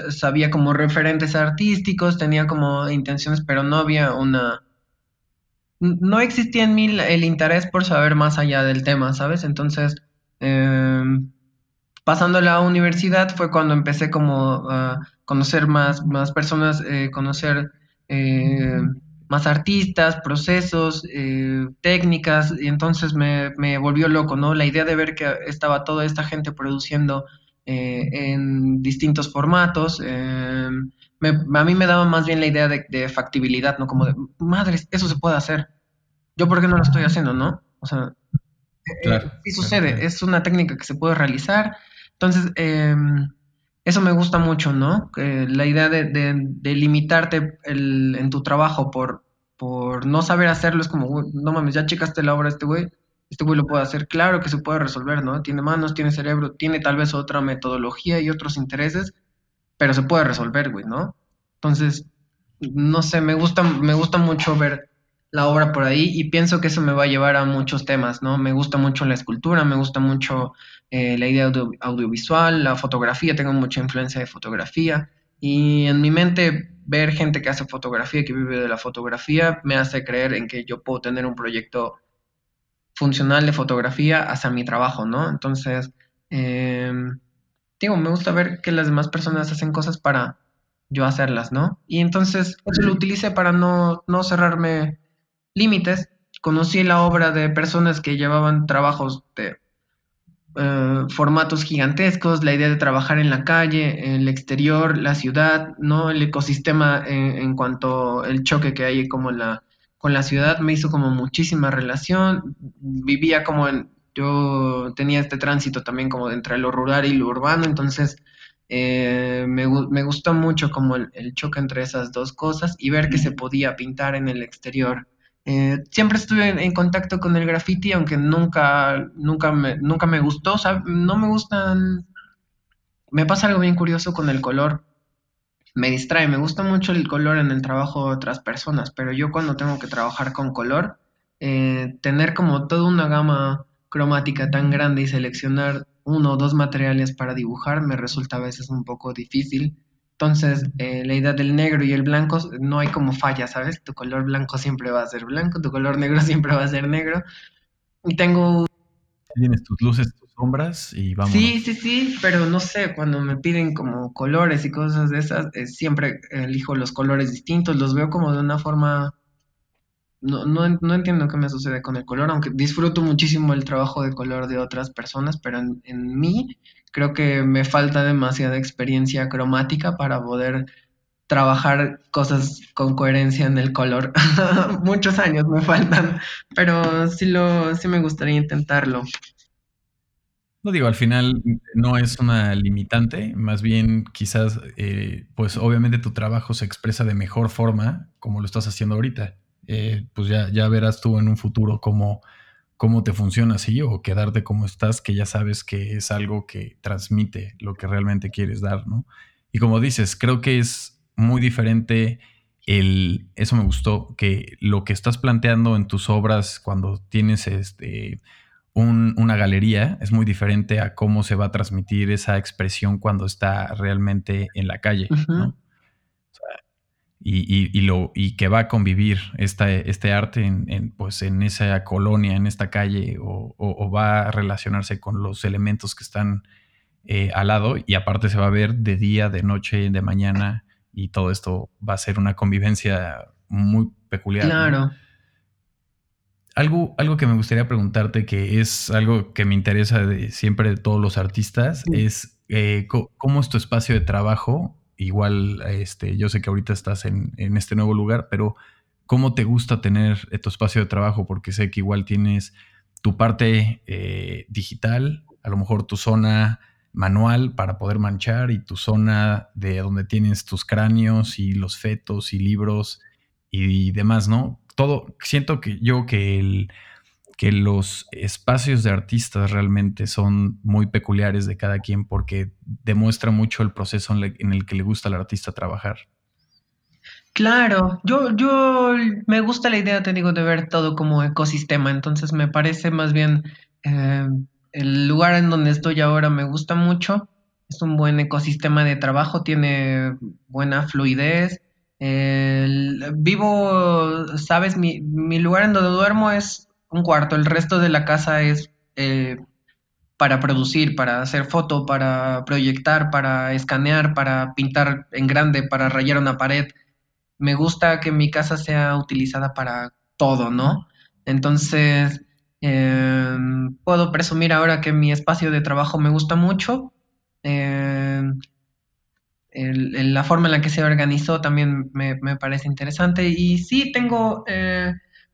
sabía como referentes artísticos, tenía como intenciones, pero no había una... No existía en mí el interés por saber más allá del tema, ¿sabes? Entonces, em, pasando a la universidad fue cuando empecé como a conocer más, más personas, eh, conocer eh, más artistas, procesos, eh, técnicas, y entonces me, me volvió loco, ¿no? La idea de ver que estaba toda esta gente produciendo eh, en distintos formatos. Eh, a mí me daba más bien la idea de, factibilidad, ¿no? Como de, madre, eso se puede hacer. Yo, ¿por qué no lo estoy haciendo, no? O sea, eh, sí sucede, es una técnica que se puede realizar. Entonces, em, eso me gusta mucho, ¿no? la idea de, limitarte en tu trabajo por, no saber hacerlo es como, no mames, ya checaste la obra este güey, este güey lo puede hacer, claro que se puede resolver, ¿no? Tiene manos, tiene cerebro, tiene tal vez otra metodología y otros intereses, pero se puede resolver, güey, ¿no? Entonces, no sé, me gusta, me gusta mucho ver la obra por ahí y pienso que eso me va a llevar a muchos temas, ¿no? Me gusta mucho la escultura, me gusta mucho eh, la idea audiovisual, la fotografía, tengo mucha influencia de fotografía y en mi mente ver gente que hace fotografía, que vive de la fotografía, me hace creer en que yo puedo tener un proyecto funcional de fotografía hacia mi trabajo, ¿no? Entonces, em, digo, me gusta ver que las demás personas hacen cosas para yo hacerlas, ¿no? Y entonces eso lo utilicé para no, no cerrarme límites. Conocí la obra de personas que llevaban trabajos de eh, formatos gigantescos, la idea de trabajar en la calle, en el exterior, la ciudad, ¿no? El ecosistema en, en cuanto el choque que hay como la con la ciudad me hizo como muchísima relación, vivía como en, yo tenía este tránsito también como entre lo rural y lo urbano, entonces Eh, me, gustó mucho como el, choque entre esas dos cosas y ver que se podía pintar en el exterior. Eh, siempre estuve en, contacto con el graffiti, aunque nunca, nunca, me, nunca me gustó. no me gustan... Me pasa algo bien curioso con el color. Me distrae, me gusta mucho el color en el trabajo de otras personas, pero yo cuando tengo que trabajar con color, eh, tener como toda una gama cromática tan grande y seleccionar uno o dos materiales para dibujar me resulta a veces un poco difícil. Entonces, eh, la idea del negro y el blanco no hay como falla, ¿sabes? Tu color blanco siempre va a ser blanco, tu color negro siempre va a ser negro. Y tengo... Tienes tus luces, tus sombras y vamos. Sí, sí, sí, pero no sé, cuando me piden como colores y cosas de esas, eh, siempre elijo los colores distintos, los veo como de una forma no, no, entiendo qué me sucede con el color, aunque disfruto muchísimo el trabajo de color de otras personas, pero en, mí creo que me falta demasiada experiencia cromática para poder trabajar cosas con coherencia en el color. Muchos años me faltan, pero sí, lo, sí me gustaría intentarlo. No digo, al final no es una limitante, más bien quizás, eh, pues obviamente tu trabajo se expresa de mejor forma como lo estás haciendo ahorita. Eh, pues ya, ya verás tú en un futuro cómo, cómo te funciona así o quedarte como estás, que ya sabes que es algo que transmite lo que realmente quieres dar, ¿no? Y como dices, creo que es muy diferente el, eso me gustó, que lo que estás planteando en tus obras cuando tienes este, una galería es muy diferente a cómo se va a transmitir esa expresión cuando está realmente en la calle, ¿no? Y, y, lo, y que va a convivir esta, este arte en, pues en esa colonia, en esta calle, o, va a relacionarse con los elementos que están eh, al lado y aparte se va a ver de día, de noche, de mañana y todo esto va a ser una convivencia muy peculiar. Claro. Algo, algo que me gustaría preguntarte, que es algo que me interesa de, siempre de todos los artistas, es eh, cómo es tu espacio de trabajo igual, este, yo sé que ahorita estás en, este nuevo lugar, pero ¿cómo te gusta tener tu espacio de trabajo? Porque sé que igual tienes tu parte eh, digital, a lo mejor tu zona manual para poder manchar y tu zona de donde tienes tus cráneos y los fetos y libros y demás, ¿no? Todo, siento que yo que el que los espacios de artistas realmente son muy peculiares de cada quien porque demuestra mucho el proceso en, el que le gusta al artista trabajar. Claro, yo, yo me gusta la idea, te digo, de ver todo como ecosistema, entonces me parece más bien eh, el lugar en donde estoy ahora me gusta mucho, es un buen ecosistema de trabajo, tiene buena fluidez, vivo, sabes, mi, mi lugar en donde duermo es un cuarto, el resto de la casa es eh, para producir, para hacer foto, para proyectar, para escanear, para pintar en grande, para rayar una pared. Me gusta que mi casa sea utilizada para todo, ¿no? Entonces, em, puedo presumir ahora que mi espacio de trabajo me gusta mucho. Em, la forma en la que se organizó también me, me parece interesante. Y sí, tengo eh,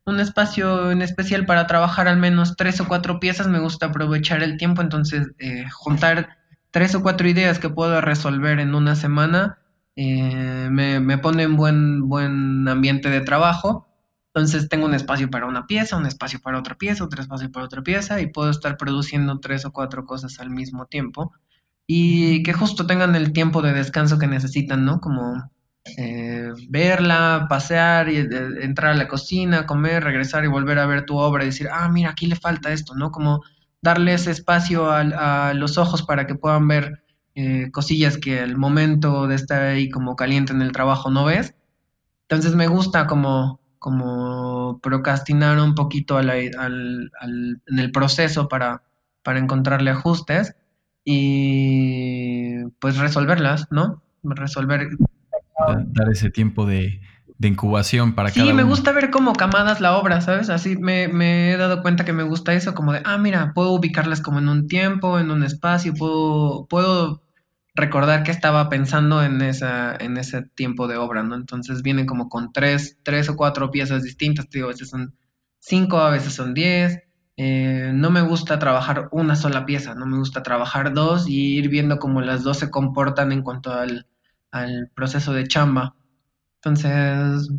un espacio en especial para trabajar al menos tres o cuatro piezas, me gusta aprovechar el tiempo, entonces eh, juntar tres o cuatro ideas que puedo resolver en una semana eh, me, pone en buen, buen ambiente de trabajo. Entonces tengo un espacio para una pieza, un espacio para otra pieza, otro espacio para otra pieza y puedo estar produciendo tres o cuatro cosas al mismo tiempo y que justo tengan el tiempo de descanso que necesitan, ¿no? Como eh, verla, pasear y eh, entrar a la cocina, comer, regresar y volver a ver tu obra y decir, ah, mira, aquí le falta esto, ¿no? Como darle ese espacio a, los ojos para que puedan ver eh, cosillas que el momento de estar ahí como caliente en el trabajo no ves. Entonces me gusta como, como procrastinar un poquito en el proceso para, para encontrarle ajustes y pues resolverlas, ¿no? Resolver dar ese tiempo de, incubación para sí, cada Sí, me gusta ver como camadas la obra, ¿sabes? Así me, he dado cuenta que me gusta eso, como de, ah, mira, puedo ubicarlas como en un tiempo, en un espacio, puedo, puedo recordar que estaba pensando en, esa, en ese tiempo de obra, ¿no? Entonces vienen como con tres, tres o cuatro piezas distintas, digo, a veces son cinco, a veces son diez, eh, no me gusta trabajar una sola pieza, no me gusta trabajar dos y ir viendo cómo las dos se comportan en cuanto al, proceso de chamba. Entonces,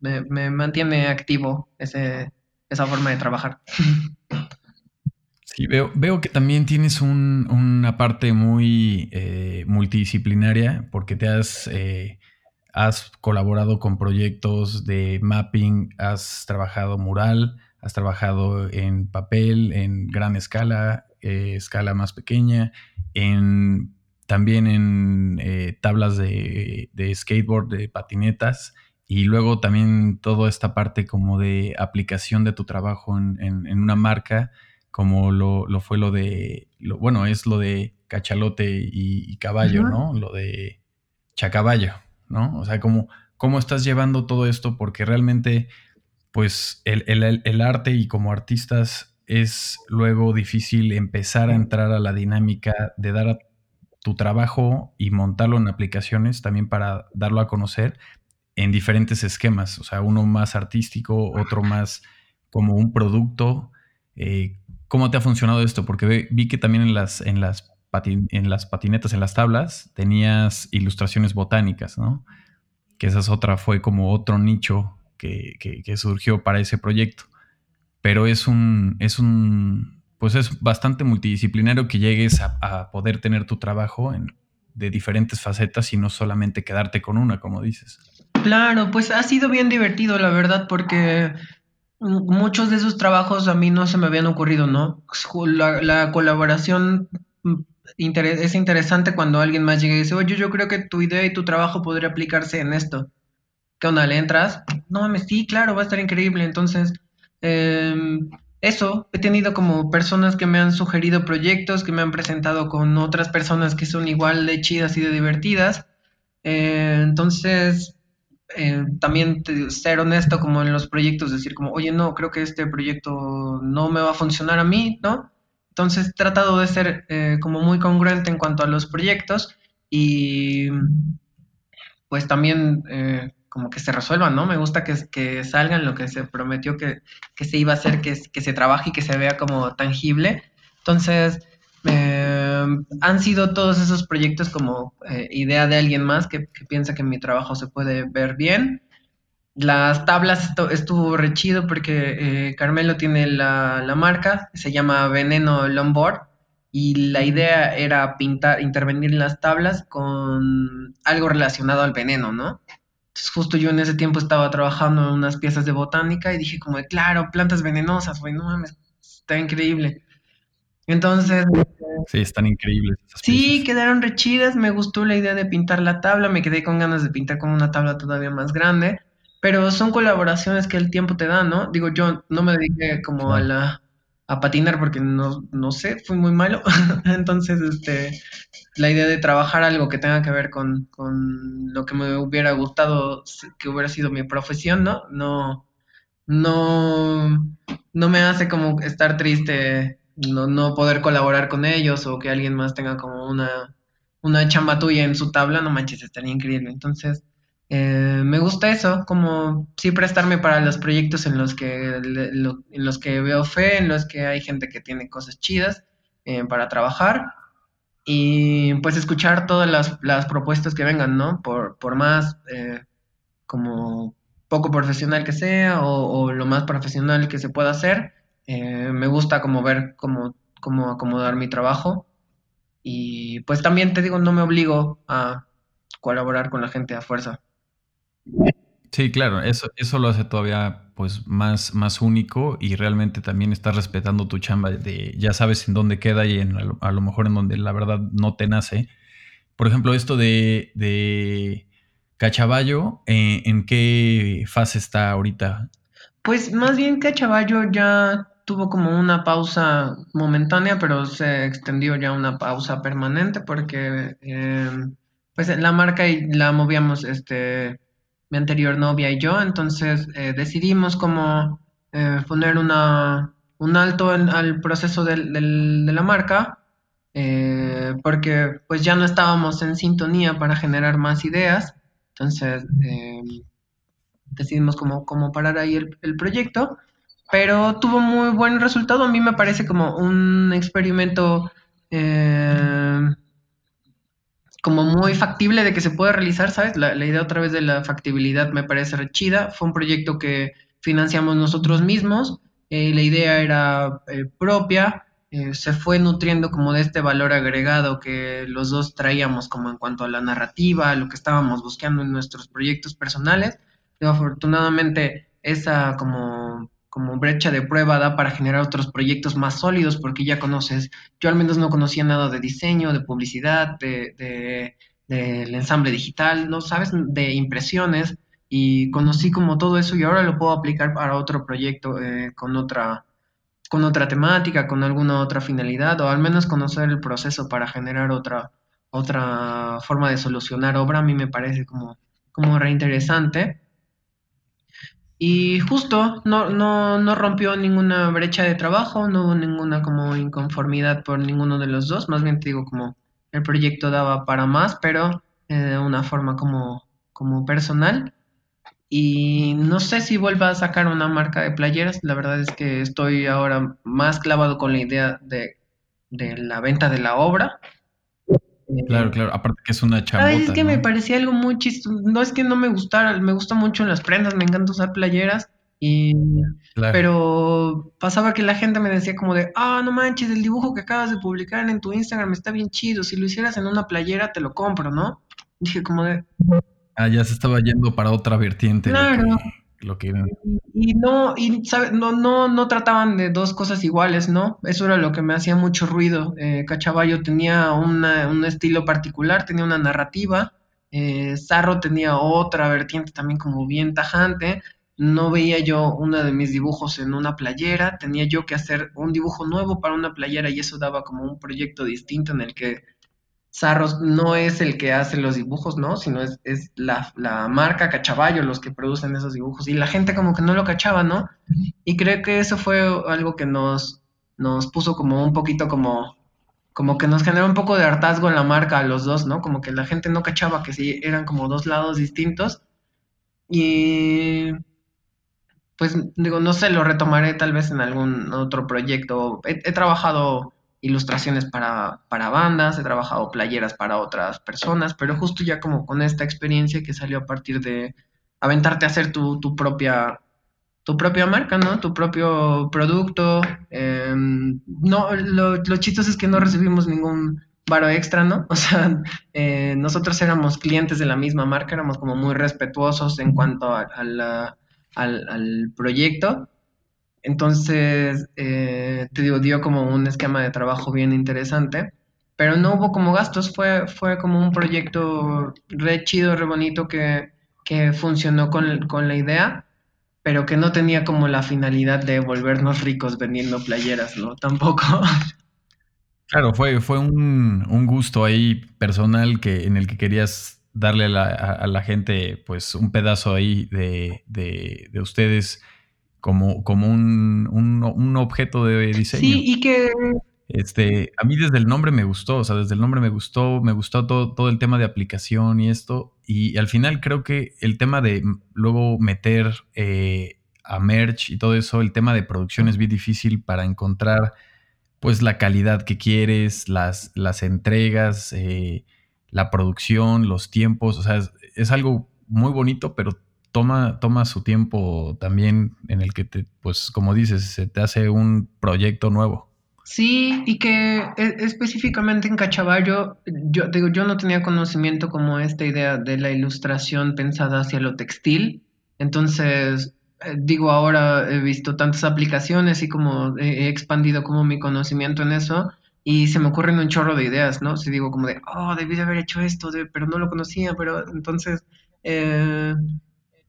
me, mantiene activo ese, esa forma de trabajar. Sí, veo, veo que también tienes una parte muy eh, multidisciplinaria porque te has, eh, has colaborado con proyectos de mapping, has trabajado mural, Has trabajado en papel, en gran escala, eh, escala más pequeña, en, también en eh, tablas de, skateboard, de patinetas, y luego también toda esta parte como de aplicación de tu trabajo en, una marca, como lo, fue lo de, bueno, es lo de cachalote y, caballo, ¿no? Lo de chacaballo, ¿no? O sea, como, ¿cómo estás llevando todo esto? Porque realmente pues el, arte y como artistas es luego difícil empezar a entrar a la dinámica de dar a tu trabajo y montarlo en aplicaciones también para darlo a conocer en diferentes esquemas, o sea, uno más artístico, otro más como un producto. Eh, ¿Cómo te ha funcionado esto? Porque vi que también en las, en, las en las patinetas, en las tablas, tenías ilustraciones botánicas, ¿no? Que esa es otra, fue como otro nicho que, surgió para ese proyecto. Pero es un, es un, pues es bastante multidisciplinario que llegues a, poder tener tu trabajo en, de diferentes facetas y no solamente quedarte con una, como dices. Claro, pues ha sido bien divertido, la verdad, porque muchos de esos trabajos a mí no se me habían ocurrido, ¿no? La, colaboración mm, es interesante cuando alguien más llega y dice, oye, yo creo que tu idea y tu trabajo podría aplicarse en esto. ¿qué onda? ¿Le entras? No mames, sí, claro, va a estar increíble. Entonces, em, eso, he tenido como personas que me han sugerido proyectos, que me han presentado con otras personas que son igual de chidas y de divertidas. Eh, entonces, eh, también ser honesto como en los proyectos, decir como, oye, no, creo que este proyecto no me va a funcionar a mí, ¿no? Entonces, he tratado de ser eh, como muy congruente en cuanto a los proyectos y pues también como que se resuelvan, ¿no? Me gusta que, que salgan lo que se prometió que, se iba a hacer, que, que se trabaje y que se vea como tangible. Entonces, em, han sido todos esos proyectos como eh, idea de alguien más que, piensa que mi trabajo se puede ver bien. Las tablas estuvo re chido porque eh, Carmelo tiene la, la, marca, se llama Veneno Longboard y la idea era pintar, intervenir en las tablas con algo relacionado al veneno, ¿no? Justo yo en ese tiempo estaba trabajando en unas piezas de botánica y dije como, claro, plantas venenosas, güey, no mames, está increíble. Entonces... Sí, están increíbles. sí, quedaron re chidas, me gustó la idea de pintar la tabla, me quedé con ganas de pintar como una tabla todavía más grande, pero son colaboraciones que el tiempo te da, ¿no? Digo, yo no me dediqué como a la a patinar porque no, no sé, fui muy malo. Entonces, este, la idea de trabajar algo que tenga que ver con, lo que me hubiera gustado que hubiera sido mi profesión, ¿no? No, no, no me hace como estar triste no, no poder colaborar con ellos o que alguien más tenga como una, una chamba tuya en su tabla, no manches, estaría increíble. Entonces, eh, me gusta eso, como sí prestarme para los proyectos en los que, en los que veo fe, en los que hay gente que tiene cosas chidas eh, para trabajar y pues escuchar todas las, propuestas que vengan, ¿no? Por, por más eh, como poco profesional que sea o, lo más profesional que se pueda hacer, me gusta como ver cómo, cómo acomodar mi trabajo y pues también te digo, no me obligo a colaborar con la gente a fuerza. Sí, claro, eso, eso lo hace todavía pues más, más único y realmente también estás respetando tu chamba de ya sabes en dónde queda y a, lo, mejor en donde la verdad no te nace. Por ejemplo, esto de, de Cachaballo, eh, ¿en qué fase está ahorita? Pues más bien Cachaballo ya tuvo como una pausa momentánea, pero se extendió ya una pausa permanente porque eh, pues la marca la movíamos este mi anterior novia y yo, entonces eh, decidimos como eh, poner una, un alto al proceso de la marca, eh, porque pues ya no estábamos en sintonía para generar más ideas, entonces decidimos como, como parar ahí el, proyecto pero tuvo muy buen resultado. A mí me parece como un experimento eh, como muy factible de que se pueda realizar, ¿sabes? La, idea otra vez de la factibilidad me parece rechida. Fue un proyecto que financiamos nosotros mismos. Eh, la idea era eh, propia. se fue nutriendo como de este valor agregado que los dos traíamos como en cuanto a la narrativa, lo que estábamos buscando en nuestros proyectos personales. Pero afortunadamente esa como como brecha de prueba da para generar otros proyectos más sólidos porque ya conoces, yo al menos no conocía nada de diseño, de publicidad, de, del ensamble digital, no sabes, de impresiones y conocí como todo eso y ahora lo puedo aplicar para otro proyecto eh, con otra con otra temática, con alguna otra finalidad o al menos conocer el proceso para generar otra otra forma de solucionar obra a mí me parece como como reinteresante y justo no, no, no rompió ninguna brecha de trabajo, no hubo ninguna como inconformidad por ninguno de los dos, más bien te digo como el proyecto daba para más, pero eh, de una forma como, como personal. Y no sé si vuelva a sacar una marca de playeras, la verdad es que estoy ahora más clavado con la idea de, de la venta de la obra Claro, claro, aparte que es una chambota, es que me parecía algo muy chistoso. No es que no me gustara, me gusta mucho las prendas, me encanta usar playeras. Y, pero pasaba que la gente me decía como de, ah, no manches, el dibujo que acabas de publicar en tu Instagram está bien chido, si lo hicieras en una playera te lo compro, ¿no? Dije como de... Ah, ya se estaba yendo para otra vertiente. Claro lo que Y, no, y No, no, no trataban de dos cosas iguales, ¿no? Eso era lo que me hacía mucho ruido. Eh, tenía un estilo particular, tenía una narrativa. Eh, Zarro tenía otra vertiente también como bien tajante. No veía yo uno de mis dibujos en una playera, tenía yo que hacer un dibujo nuevo para una playera y eso daba como un proyecto distinto en el que Sarros no es el que hace los dibujos, ¿no? Sino es, la, marca Cachaballo los que producen esos dibujos. Y la gente como que no lo cachaba, ¿no? Y creo que eso fue algo que nos, nos puso como un poquito como, como que nos generó un poco de hartazgo en la marca a los dos, ¿no? Como que la gente no cachaba que sí, eran como dos lados distintos. Y pues digo, no sé, lo retomaré tal vez en algún otro proyecto. he trabajado ilustraciones para, para bandas, he trabajado playeras para otras personas, pero justo ya como con esta experiencia que salió a partir de aventarte a hacer tu, propia tu propia marca, ¿no? Tu propio producto. Em, no, lo, lo, chistoso es que no recibimos ningún varo extra, ¿no? O sea, eh, nosotros éramos clientes de la misma marca, éramos como muy respetuosos en cuanto al, al, proyecto entonces, eh, te digo, dio como un esquema de trabajo bien interesante, pero no hubo como gastos, fue, fue como un proyecto re chido, re bonito que, que funcionó con, con la idea, pero que no tenía como la finalidad de volvernos ricos vendiendo playeras, ¿no? Tampoco. Claro, fue, fue un, un, gusto ahí personal que, en el que querías darle a la, a la gente pues un pedazo ahí de, de, de ustedes como, como un, un, objeto de diseño. Sí, y que... Este, a mí desde el nombre me gustó, o sea, desde el nombre me gustó, me gustó todo, todo el tema de aplicación y esto, y al final creo que el tema de luego meter eh, a merch y todo eso, el tema de producción es bien difícil para encontrar pues la calidad que quieres, las, las entregas, eh, la producción, los tiempos, o sea, es, es algo muy bonito, pero toma, toma su tiempo también en el que te, pues como dices, se te hace un proyecto nuevo. Sí, y que e, específicamente en Cachaballo, yo digo, yo no tenía conocimiento como esta idea de la ilustración pensada hacia lo textil. Entonces, eh, digo, ahora he visto tantas aplicaciones y como he expandido como mi conocimiento en eso y se me ocurren un chorro de ideas, ¿no? Si digo como de, oh, debí de haber hecho esto, pero no lo conocía, pero entonces eh,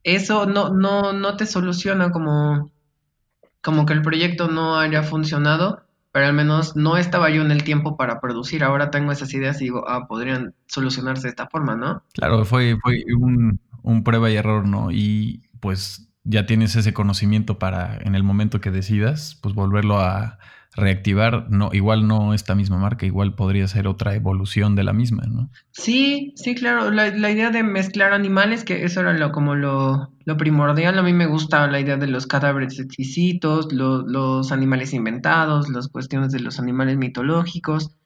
eso no, no, no te soluciona como, como que el proyecto no haya funcionado, pero al menos no estaba yo en el tiempo para producir. Ahora tengo esas ideas y digo, ah, podrían solucionarse de esta forma, ¿no? Claro, fue, fue un, prueba y error, ¿no? Y pues ya tienes ese conocimiento para en el momento que decidas, pues volverlo a reactivar. No, igual no esta misma marca, igual podría ser otra evolución de la misma, ¿no? Sí, sí, claro. La, idea de mezclar animales, que eso era lo, como lo, primordial. A mí me gusta la idea de los cadáveres exquisitos, los animales inventados, las cuestiones de los animales mitológicos.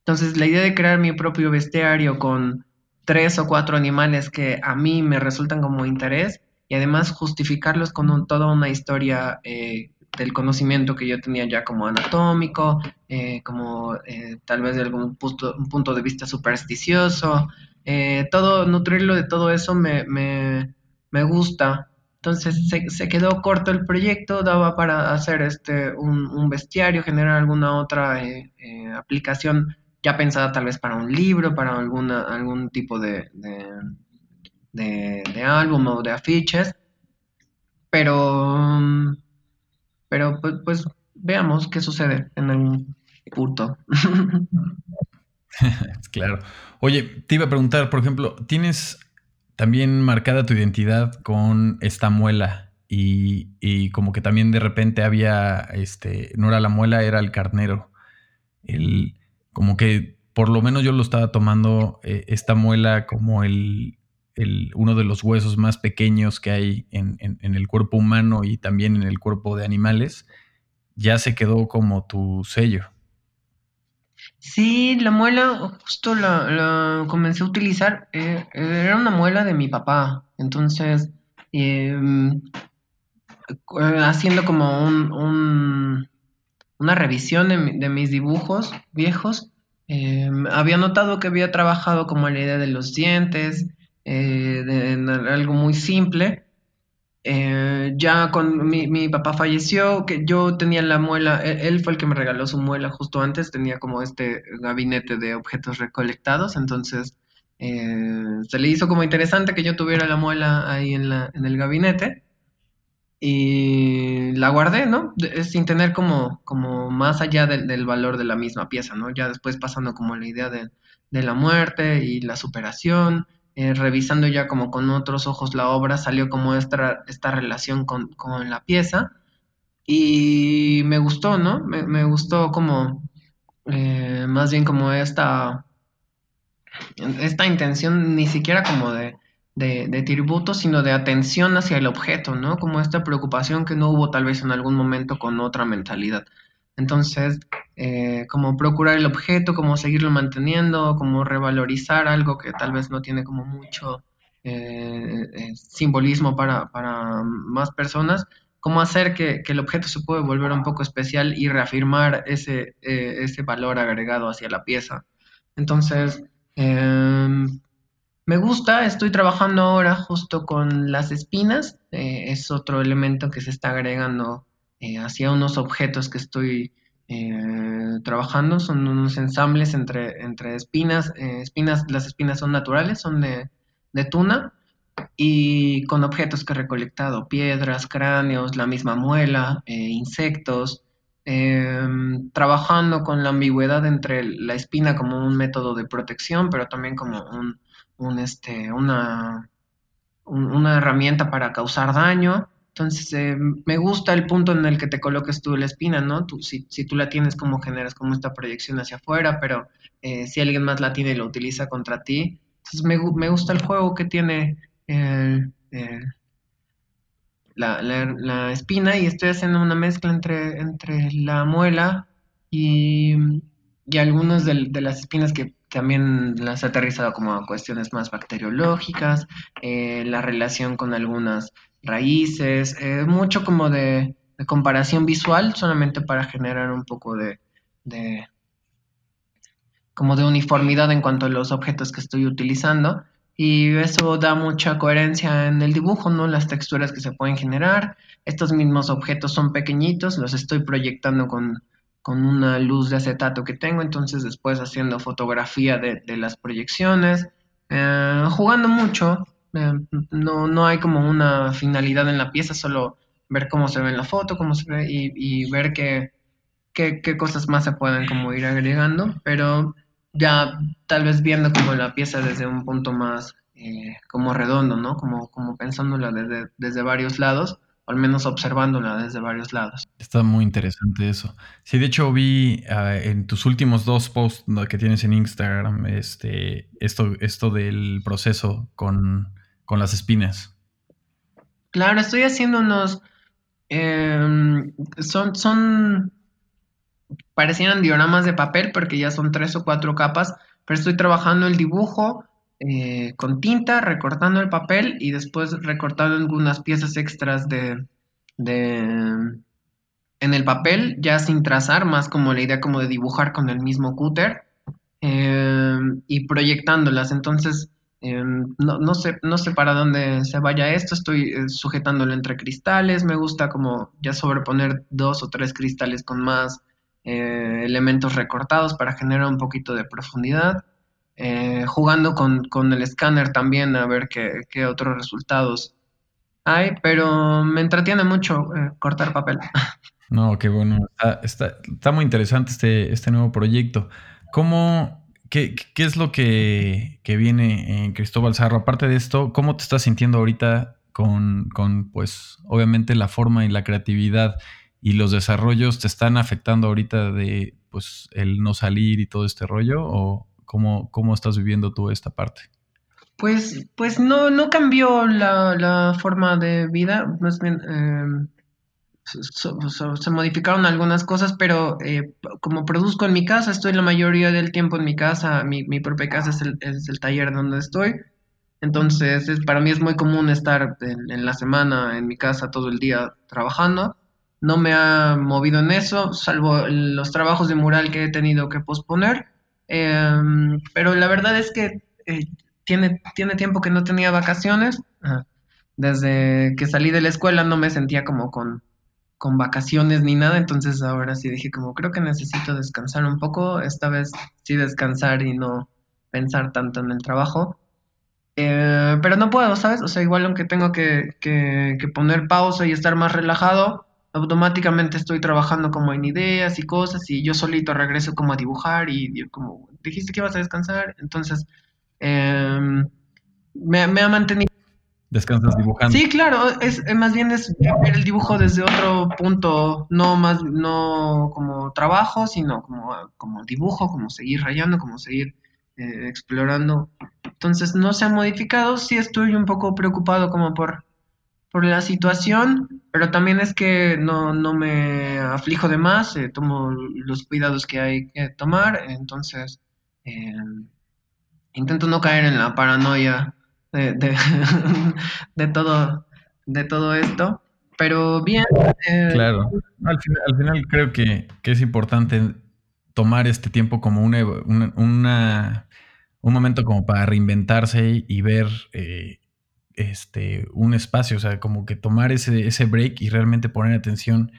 Entonces, la idea de crear mi propio bestiario con tres o cuatro animales que a mí me resultan como interés y además justificarlos con toda una historia eh, del conocimiento que yo tenía ya como anatómico, eh, como eh, tal vez de algún punto, un punto de vista supersticioso, todo, nutrirlo de todo eso me, gusta. Entonces se, quedó corto el proyecto, daba para hacer este un, bestiario, generar alguna otra aplicación ya pensada tal vez para un libro, para alguna, algún tipo de, de, álbum o de afiches. Pero, pero pues, pues, veamos qué sucede en algún punto. claro. Oye, te iba a preguntar, por ejemplo, ¿tienes también marcada tu identidad con esta muela? Y, y, como que también de repente había, este, no era la muela, era el carnero. El, como que por lo menos yo lo estaba tomando eh, esta muela como el, uno de los huesos más pequeños que hay en, el cuerpo humano y también en el cuerpo de animales, ya se quedó como tu sello. Sí, la muela justo la, comencé a utilizar, eh, era una muela de mi papá, entonces em, haciendo como un, una revisión de, mis dibujos viejos, em, había notado que había trabajado como la idea de los dientes, eh, en algo muy simple. Eh, ya con mi, papá falleció, que yo tenía la muela, él, fue el que me regaló su muela justo antes, tenía como este gabinete de objetos recolectados, entonces eh, se le hizo como interesante que yo tuviera la muela ahí en, la, en el gabinete y la guardé, ¿no? sin tener como más allá del valor de la misma pieza, ¿no? Ya después pasando como la idea de, la muerte y la superación, eh, revisando ya como con otros ojos la obra, salió como esta, esta relación con, la pieza y me gustó, ¿no? Me, gustó como, eh, más bien como esta, esta intención, ni siquiera como de de, tributo, sino de atención hacia el objeto, ¿no? Como esta preocupación que no hubo tal vez en algún momento con otra mentalidad. Entonces, eh, como procurar el objeto, como seguirlo manteniendo, como revalorizar algo que tal vez no tiene como mucho eh, eh, simbolismo para, más personas, cómo hacer que, el objeto se pueda volver un poco especial y reafirmar ese, ese valor agregado hacia la pieza. Entonces, em, me gusta, estoy trabajando ahora justo con las espinas, eh, es otro elemento que se está agregando eh, hacia unos objetos que estoy eh, trabajando, son unos ensambles entre, entre espinas, espinas, las espinas son naturales, son de, de tuna, y con objetos que he recolectado, piedras, cráneos, la misma muela, insectos, em, trabajando con la ambigüedad entre la espina como un método de protección, pero también como un un, este, una, una herramienta para causar daño. Entonces, eh, me gusta el punto en el que te coloques tú la espina, ¿no? Tú, si, si tú la tienes, como generas como esta proyección hacia afuera, pero eh, si alguien más la tiene y lo utiliza contra ti. Entonces, me, me gusta el juego que tiene la, la, espina y estoy haciendo una mezcla entre, entre la muela y, y algunas de, de las espinas que también las he aterrizado como cuestiones más bacteriológicas, eh, la relación con algunas raíces, eh, mucho como de, comparación visual, solamente para generar un poco de, como de uniformidad en cuanto a los objetos que estoy utilizando. Y eso da mucha coherencia en el dibujo, ¿no? Las texturas que se pueden generar. Estos mismos objetos son pequeñitos, los estoy proyectando con, con una luz de acetato que tengo, entonces después haciendo fotografía de, las proyecciones, eh, jugando mucho, eh, no, no, hay como una finalidad en la pieza, solo ver cómo se ve en la foto, cómo se ve y, ver qué, qué, cosas más se pueden como ir agregando, pero ya tal vez viendo como la pieza desde un punto más eh, como redondo, ¿no? Como, como pensándola desde, desde varios lados, al menos observándola desde varios lados. Está muy interesante eso. Sí, de hecho vi uh, en tus últimos dos posts que tienes en Instagram este, esto, esto del proceso con, con las espinas. Claro, estoy haciendo unos... Eh, son, son... Parecían dioramas de papel porque ya son tres o cuatro capas, pero estoy trabajando el dibujo eh, con tinta, recortando el papel y después recortando algunas piezas extras de, de, en el papel, ya sin trazar, más como la idea como de dibujar con el mismo cúter eh, y proyectándolas. Entonces, eh, no, no, sé, no sé para dónde se vaya esto, estoy eh, sujetándolo entre cristales, me gusta como ya sobreponer dos o tres cristales con más eh, elementos recortados para generar un poquito de profundidad. Eh, jugando con, con, el escáner también a ver qué, qué, otros resultados hay, pero me entretiene mucho cortar papel. No, qué bueno. Está, está, está, muy interesante este, este nuevo proyecto. ¿Cómo, qué, qué es lo que, que, viene en Cristóbal Zarro? Aparte de esto, ¿cómo te estás sintiendo ahorita con, con, pues, obviamente la forma y la creatividad y los desarrollos te están afectando ahorita de, pues, el no salir y todo este rollo? ¿O, ¿Cómo, ¿Cómo, estás viviendo tú esta parte? Pues, pues no, no cambió la, la forma de vida, más bien eh, se modificaron algunas cosas, pero eh, como produzco en mi casa, estoy la mayoría del tiempo en mi casa, mi, mi propia casa es el, es el, taller donde estoy, entonces es, para mí es muy común estar en, la semana en mi casa todo el día trabajando. No me ha movido en eso, salvo los trabajos de mural que he tenido que posponer eh, pero la verdad es que eh, tiene, tiene tiempo que no tenía vacaciones. Desde que salí de la escuela no me sentía como con, con vacaciones ni nada, entonces ahora sí dije como creo que necesito descansar un poco, esta vez sí descansar y no pensar tanto en el trabajo. Eh, pero no puedo, ¿sabes? O sea, igual aunque tengo que, que, poner pausa y estar más relajado, automáticamente estoy trabajando como en ideas y cosas y yo solito regreso como a dibujar y, como dijiste que ibas a descansar, entonces me, me, ha mantenido... Descansas dibujando. Sí, claro, es, más bien es ver el dibujo desde otro punto, no más, no como trabajo, sino como, como dibujo, como seguir rayando, como seguir eh, explorando. Entonces no se ha modificado, sí estoy un poco preocupado como por por la situación, pero también es que no, no me aflijo de más, eh, tomo los cuidados que hay que tomar, entonces eh, intento no caer en la paranoia de, de, todo, de todo esto, pero bien. Eh, claro, al final, al final creo que, que, es importante tomar este tiempo como una, una, una un momento como para reinventarse y ver eh, este, un espacio, o sea, como que tomar ese, ese break y realmente poner atención,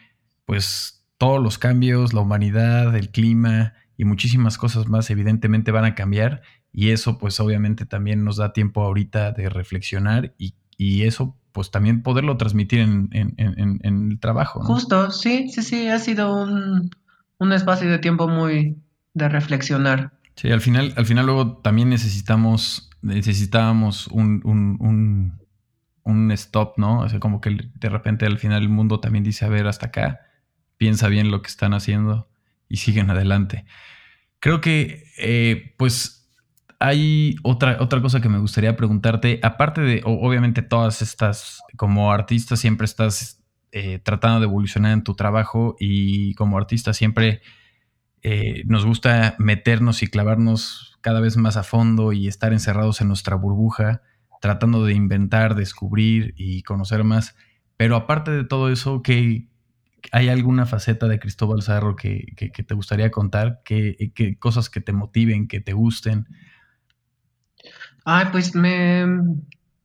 pues todos los cambios, la humanidad, el clima y muchísimas cosas más evidentemente van a cambiar y eso pues obviamente también nos da tiempo ahorita de reflexionar y, y eso pues también poderlo transmitir en, en, en, en el trabajo. ¿no? Justo, sí, sí, sí, ha sido un, un espacio de tiempo muy de reflexionar. Sí, al final, al final luego también necesitamos necesitábamos un, un, un, un, stop, ¿no? O sea, como que de repente al final el mundo también dice, a ver, hasta acá, piensa bien lo que están haciendo y siguen adelante. Creo que, eh, pues, hay otra, otra cosa que me gustaría preguntarte, aparte de, obviamente, todas estas, como artista siempre estás eh, tratando de evolucionar en tu trabajo y como artista siempre eh, nos gusta meternos y clavarnos cada vez más a fondo y estar encerrados en nuestra burbuja, tratando de inventar, descubrir y conocer más. Pero aparte de todo eso, ¿qué, ¿hay alguna faceta de Cristóbal Zarro que, que, que te gustaría contar? ¿Qué, ¿Qué, cosas que te motiven, que te gusten? Ay, pues me,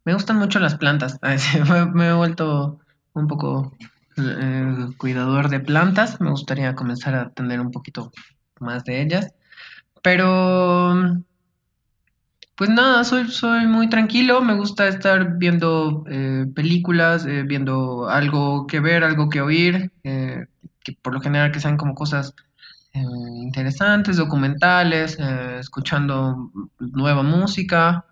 me gustan mucho las plantas. me he vuelto un poco eh, cuidador de plantas. Me gustaría comenzar a tener un poquito más de ellas. Pero, pues nada, soy, soy muy tranquilo, me gusta estar viendo eh, películas, eh, viendo algo que ver, algo que oír, eh, que por lo general que sean como cosas eh, interesantes, documentales, eh, escuchando nueva música.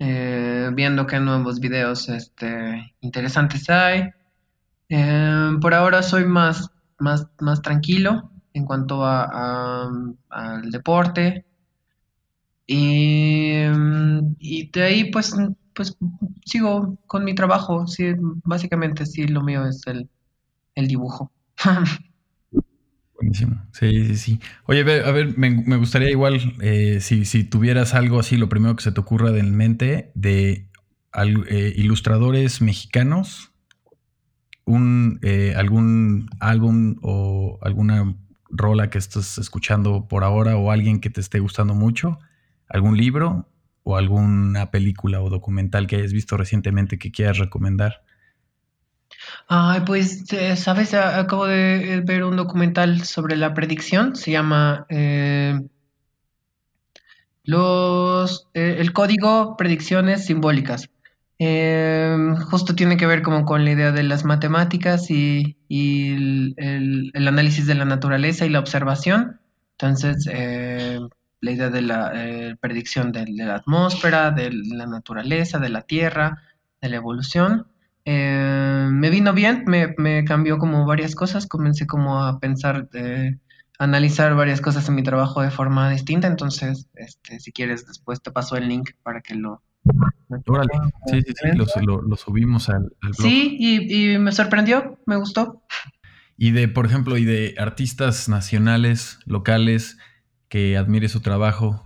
eh, viendo qué nuevos videos este, interesantes hay. Por ahora soy más, más, más tranquilo en cuanto a, a- al deporte. Y, mm, y de ahí pues, pues sigo con mi trabajo. Sí, básicamente sí, lo mío es el, el dibujo. Buenísimo. Sí, sí, sí. Oye, a ver, me, gustaría igual, eh, si, si tuvieras algo así, lo primero que se te ocurra de mente, de eh, ilustradores mexicanos, un, eh, algún álbum o alguna rola que estés escuchando por ahora o alguien que te esté gustando mucho, algún libro o alguna película o documental que hayas visto recientemente que quieras recomendar. Ay, pues, eh, ¿sabes? A- Acabo de eh, ver un documental sobre la predicción. Se llama eh, Los, eh, el código predicciones simbólicas. Justo tiene que ver como con la idea de las matemáticas y, y el, el- análisis de la naturaleza y la observación. Entonces, la idea de la predicción de la atmósfera, de la naturaleza, de la Tierra, de la evolución. Eh, me vino bien, me, me cambió como varias cosas. Comencé como a pensar eh, analizar varias cosas en mi trabajo de forma distinta. Entonces, este, si quieres, después te paso el link para que lo... Órale, sí, sí, sí, lo, lo- lo subimos al, al blog. Sí, y, y me sorprendió, me gustó. Y de, por ejemplo, y de artistas nacionales, locales, que admire su trabajo.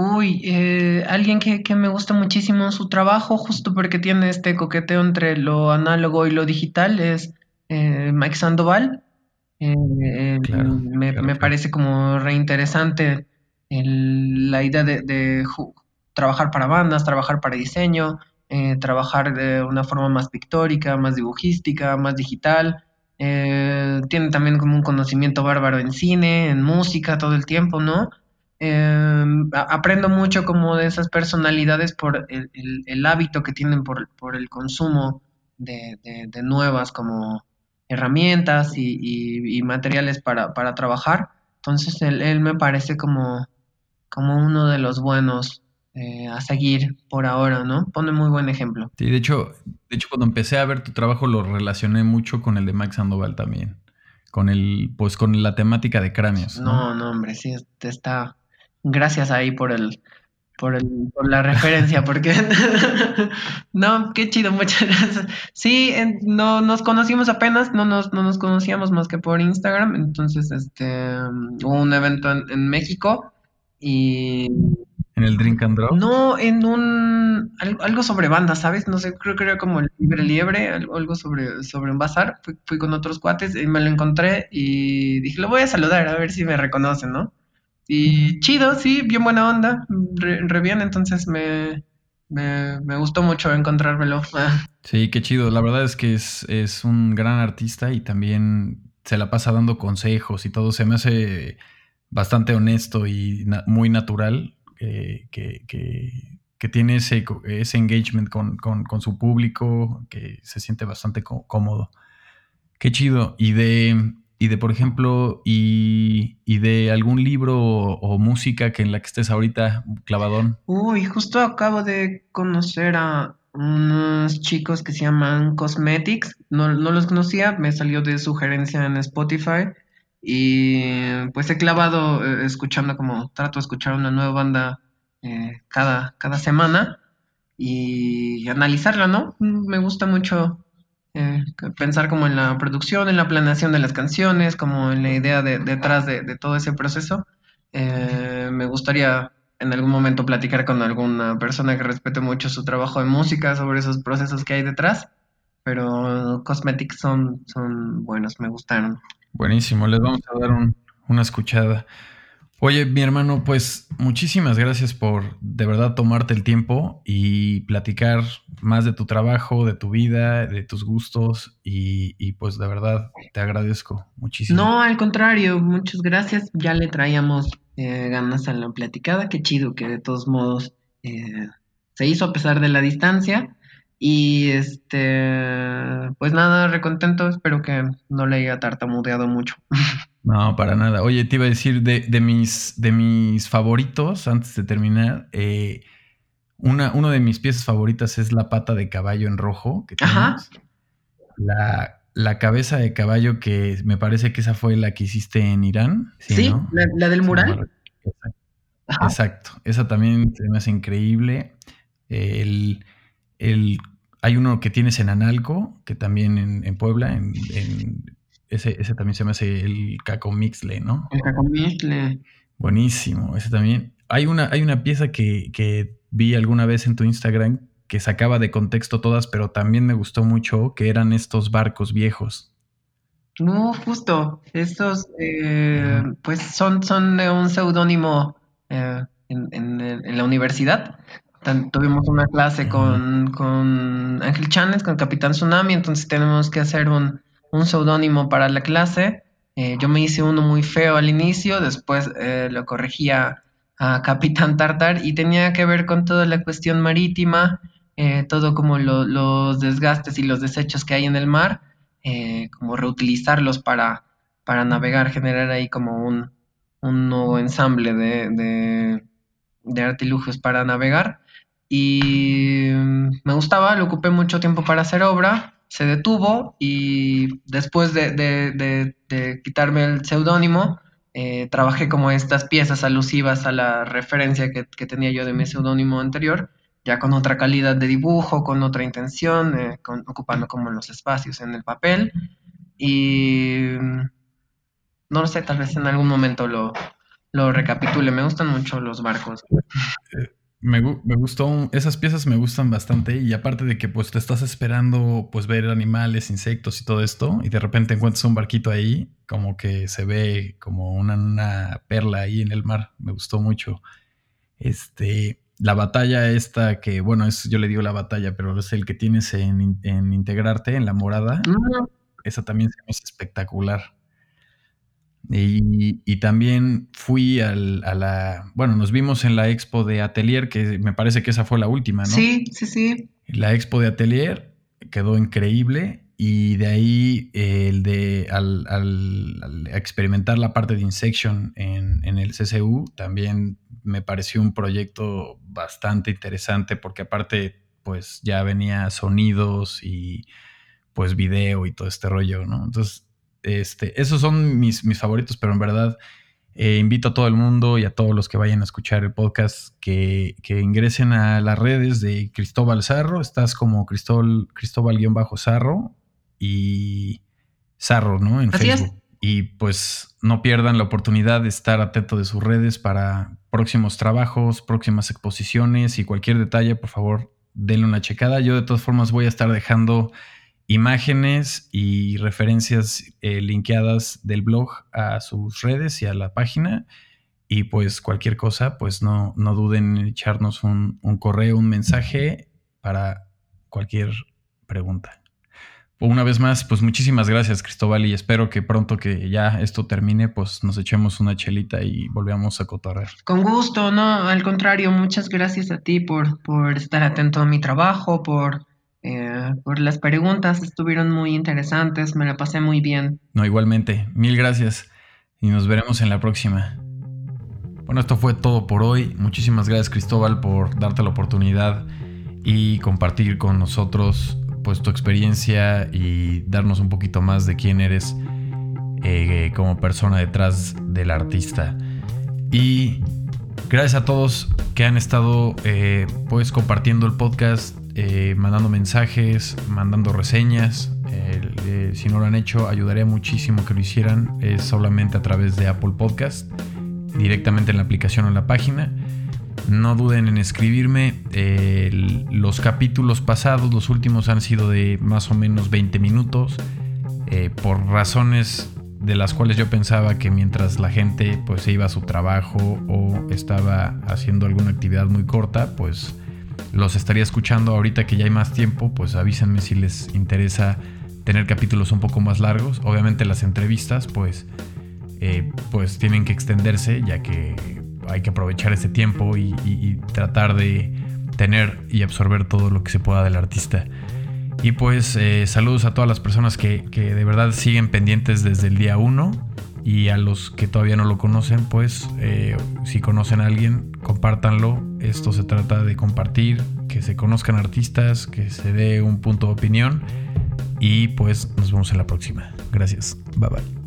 Uy, eh, alguien que, que me gusta muchísimo su trabajo, justo porque tiene este coqueteo entre lo análogo y lo digital, es eh, Mike Sandoval. Eh, eh, Claro, me, claro, me claro. parece como reinteresante el- la idea de, de trabajar para bandas, trabajar para diseño, trabajar de una forma más pictórica, más dibujística, más digital. Eh, tiene también como un conocimiento bárbaro en cine, en música todo el tiempo, ¿no? Eh, aprendo mucho como de esas personalidades por el, el- el hábito que tienen por, por el consumo de, de- de nuevas como herramientas y, y- y materiales para, para trabajar. Entonces él, él me parece como, como uno de los buenos eh, a seguir por ahora, ¿no? Pone muy buen ejemplo. Sí, de hecho, de hecho, cuando empecé a ver tu trabajo lo relacioné mucho con el de Max Sandoval también. Con el, pues con la temática de cráneos, ¿no? No, no, hombre, sí, está. Gracias ahí por el, por el, por la referencia, porque no, qué chido, muchas gracias. Sí, en- no nos conocimos apenas, no nos, no nos conocíamos más que por Instagram, entonces este hubo un evento en, en México y En el Drink and Draw. no en un algo, algo sobre banda, ¿sabes? No sé, creo que era como el Libre Liebre, algo, algo sobre, sobre un bazar. Fui, fui con otros cuates y me lo encontré y dije, lo voy a saludar a ver si me reconocen, ¿no? Y chido, sí, bien buena onda, re, bien, entonces me, me, me gustó mucho encontrármelo. Sí, qué chido. La verdad es que es, es un gran artista y también se la pasa dando consejos y todo. Se me hace bastante honesto y muy natural que, que- que tiene ese, ese engagement con, con- con su público, que se siente bastante có- cómodo. Qué chido. Y de, y de por ejemplo, y, y de algún libro o, música que en la que estés ahorita, clavadón. Uy, justo acabo de conocer a unos chicos que se llaman Cosmetics. No, no los conocía, me salió de sugerencia en Spotify. Y pues he clavado eh, escuchando como trato de escuchar una nueva banda eh, cada, cada semana y analizarla, ¿no? Me gusta mucho eh, pensar como en la producción, en la planeación de las canciones, como en la idea de- detrás de, de todo ese proceso. Eh, me gustaría en algún momento platicar con alguna persona que respete mucho su trabajo de música sobre esos procesos que hay detrás, pero Cosmetics son, son buenos, me gustaron. Buenísimo, les vamos a dar un- una escuchada. Oye, mi hermano, pues muchísimas gracias por de verdad tomarte el tiempo y platicar más de tu trabajo, de tu vida, de tus gustos y, pues de verdad te agradezco muchísimo. No, al contrario, muchas gracias. Ya le traíamos eh, ganas a la platicada. Qué chido que de todos modos eh, se hizo a pesar de la distancia. Y este, pues nada, recontento. Espero que no le haya tartamudeado mucho. No, para nada. Oye, te iba a decir de, de mis, de mis favoritos, antes de terminar, eh, Una, una de mis piezas favoritas es la pata de caballo en rojo que tenemos. La, la cabeza de caballo que me parece que esa fue la que hiciste en Irán. Sí, la, del mural. Exacto. Esa también se me hace increíble. El, el, hay uno que tienes en Analco, que también en, Puebla, en, ese, ese, también se me hace el Cacomixle, ¿no? El Cacomixle. Buenísimo, ese también. Hay una, hay una pieza que, que vi alguna vez en tu Instagram que sacaba de contexto todas, pero también me gustó mucho que eran estos barcos viejos. No, justo. Estos, eh, pues son, son de un seudónimo eh, en, la universidad. tuvimos una clase con, con Ángel Chanes, con Capitán Tsunami, entonces tenemos que hacer un, un seudónimo para la clase. Eh, yo me hice uno muy feo al inicio, después lo corregía a Capitán Tartar y tenía que ver con toda la cuestión marítima, eh, todo como los desgastes y los desechos que hay en el mar, eh, como reutilizarlos para, para navegar, generar ahí como un, nuevo ensamble de, de, artilugios para navegar. Y me gustaba, lo ocupé mucho tiempo para hacer obra, se detuvo y después de, quitarme el seudónimo, eh, trabajé como estas piezas alusivas a la referencia que, tenía yo de mi seudónimo anterior, ya con otra calidad de dibujo, con otra intención, eh, ocupando como los espacios en el papel. Y mm, no lo sé, tal vez en algún momento lo, lo recapitule. Me gustan mucho los barcos. Eh, me, gustó, esas piezas me gustan bastante y aparte de que pues te estás esperando pues ver animales, insectos y todo esto y de repente encuentras un barquito ahí, como que se ve como una, perla ahí en el mar, me gustó mucho. Este, la batalla esta que, bueno, es, yo le digo la batalla, pero es el que tienes en, en integrarte, en la morada, esa también es espectacular. Y, también fui al, a la, bueno, nos vimos en la expo de Atelier, que me parece que esa fue la última, ¿no? Sí, sí, sí. La expo de Atelier quedó increíble y de ahí el de al, al, experimentar la parte de Insection en, en, el CCU también me pareció un proyecto bastante interesante porque aparte pues ya venía sonidos y pues video y todo este rollo, ¿no? Entonces este, esos son mis, mis favoritos, pero en verdad eh, invito a todo el mundo y a todos los que vayan a escuchar el podcast que, ingresen a las redes de Cristóbal Zarro. Estás como Cristóbal, Cristóbal-Zarro y Zarro, ¿no? En Facebook. Y pues no pierdan la oportunidad de estar atento de sus redes para próximos trabajos, próximas exposiciones y cualquier detalle, por favor, denle una checada. Yo de todas formas voy a estar dejando imágenes y referencias eh, linkeadas del blog a sus redes y a la página. Y pues cualquier cosa, pues no, no duden en echarnos un, correo, un mensaje para cualquier pregunta. Una vez más, pues muchísimas gracias Cristóbal y espero que pronto que ya esto termine, pues nos echemos una chelita y volvamos a cotorrear. Con gusto, no, al contrario, muchas gracias a ti por, por estar atento a mi trabajo, por eh, por las preguntas, estuvieron muy interesantes, me la pasé muy bien. No, igualmente, mil gracias y nos veremos en la próxima. Bueno, esto fue todo por hoy. Muchísimas gracias Cristóbal por darte la oportunidad y compartir con nosotros pues tu experiencia y darnos un poquito más de quién eres eh, como persona detrás del artista. Y gracias a todos que han estado eh, pues compartiendo el podcast eh, mandando mensajes, mandando reseñas. Eh, si no lo han hecho, ayudaría muchísimo que lo hicieran. Es solamente a través de Apple Podcast, directamente en la aplicación o en la página. No duden en escribirme. los capítulos pasados, los últimos, han sido de más o menos 20 minutos. Eh, por razones de las cuales yo pensaba que mientras la gente pues se iba a su trabajo o estaba haciendo alguna actividad muy corta, pues los estaría escuchando ahorita que ya hay más tiempo, pues avísenme si les interesa tener capítulos un poco más largos. Obviamente las entrevistas, pues, eh, pues tienen que extenderse, ya que hay que aprovechar ese tiempo y, tratar de tener y absorber todo lo que se pueda del artista. Y pues eh, saludos a todas las personas que, que, de verdad siguen pendientes desde el día 1 Y a los que todavía no lo conocen, pues eh, si conocen a alguien, compártanlo. Esto se trata de compartir, que se conozcan artistas, que se dé un punto de opinión. Y pues nos vemos en la próxima. Gracias. Bye bye.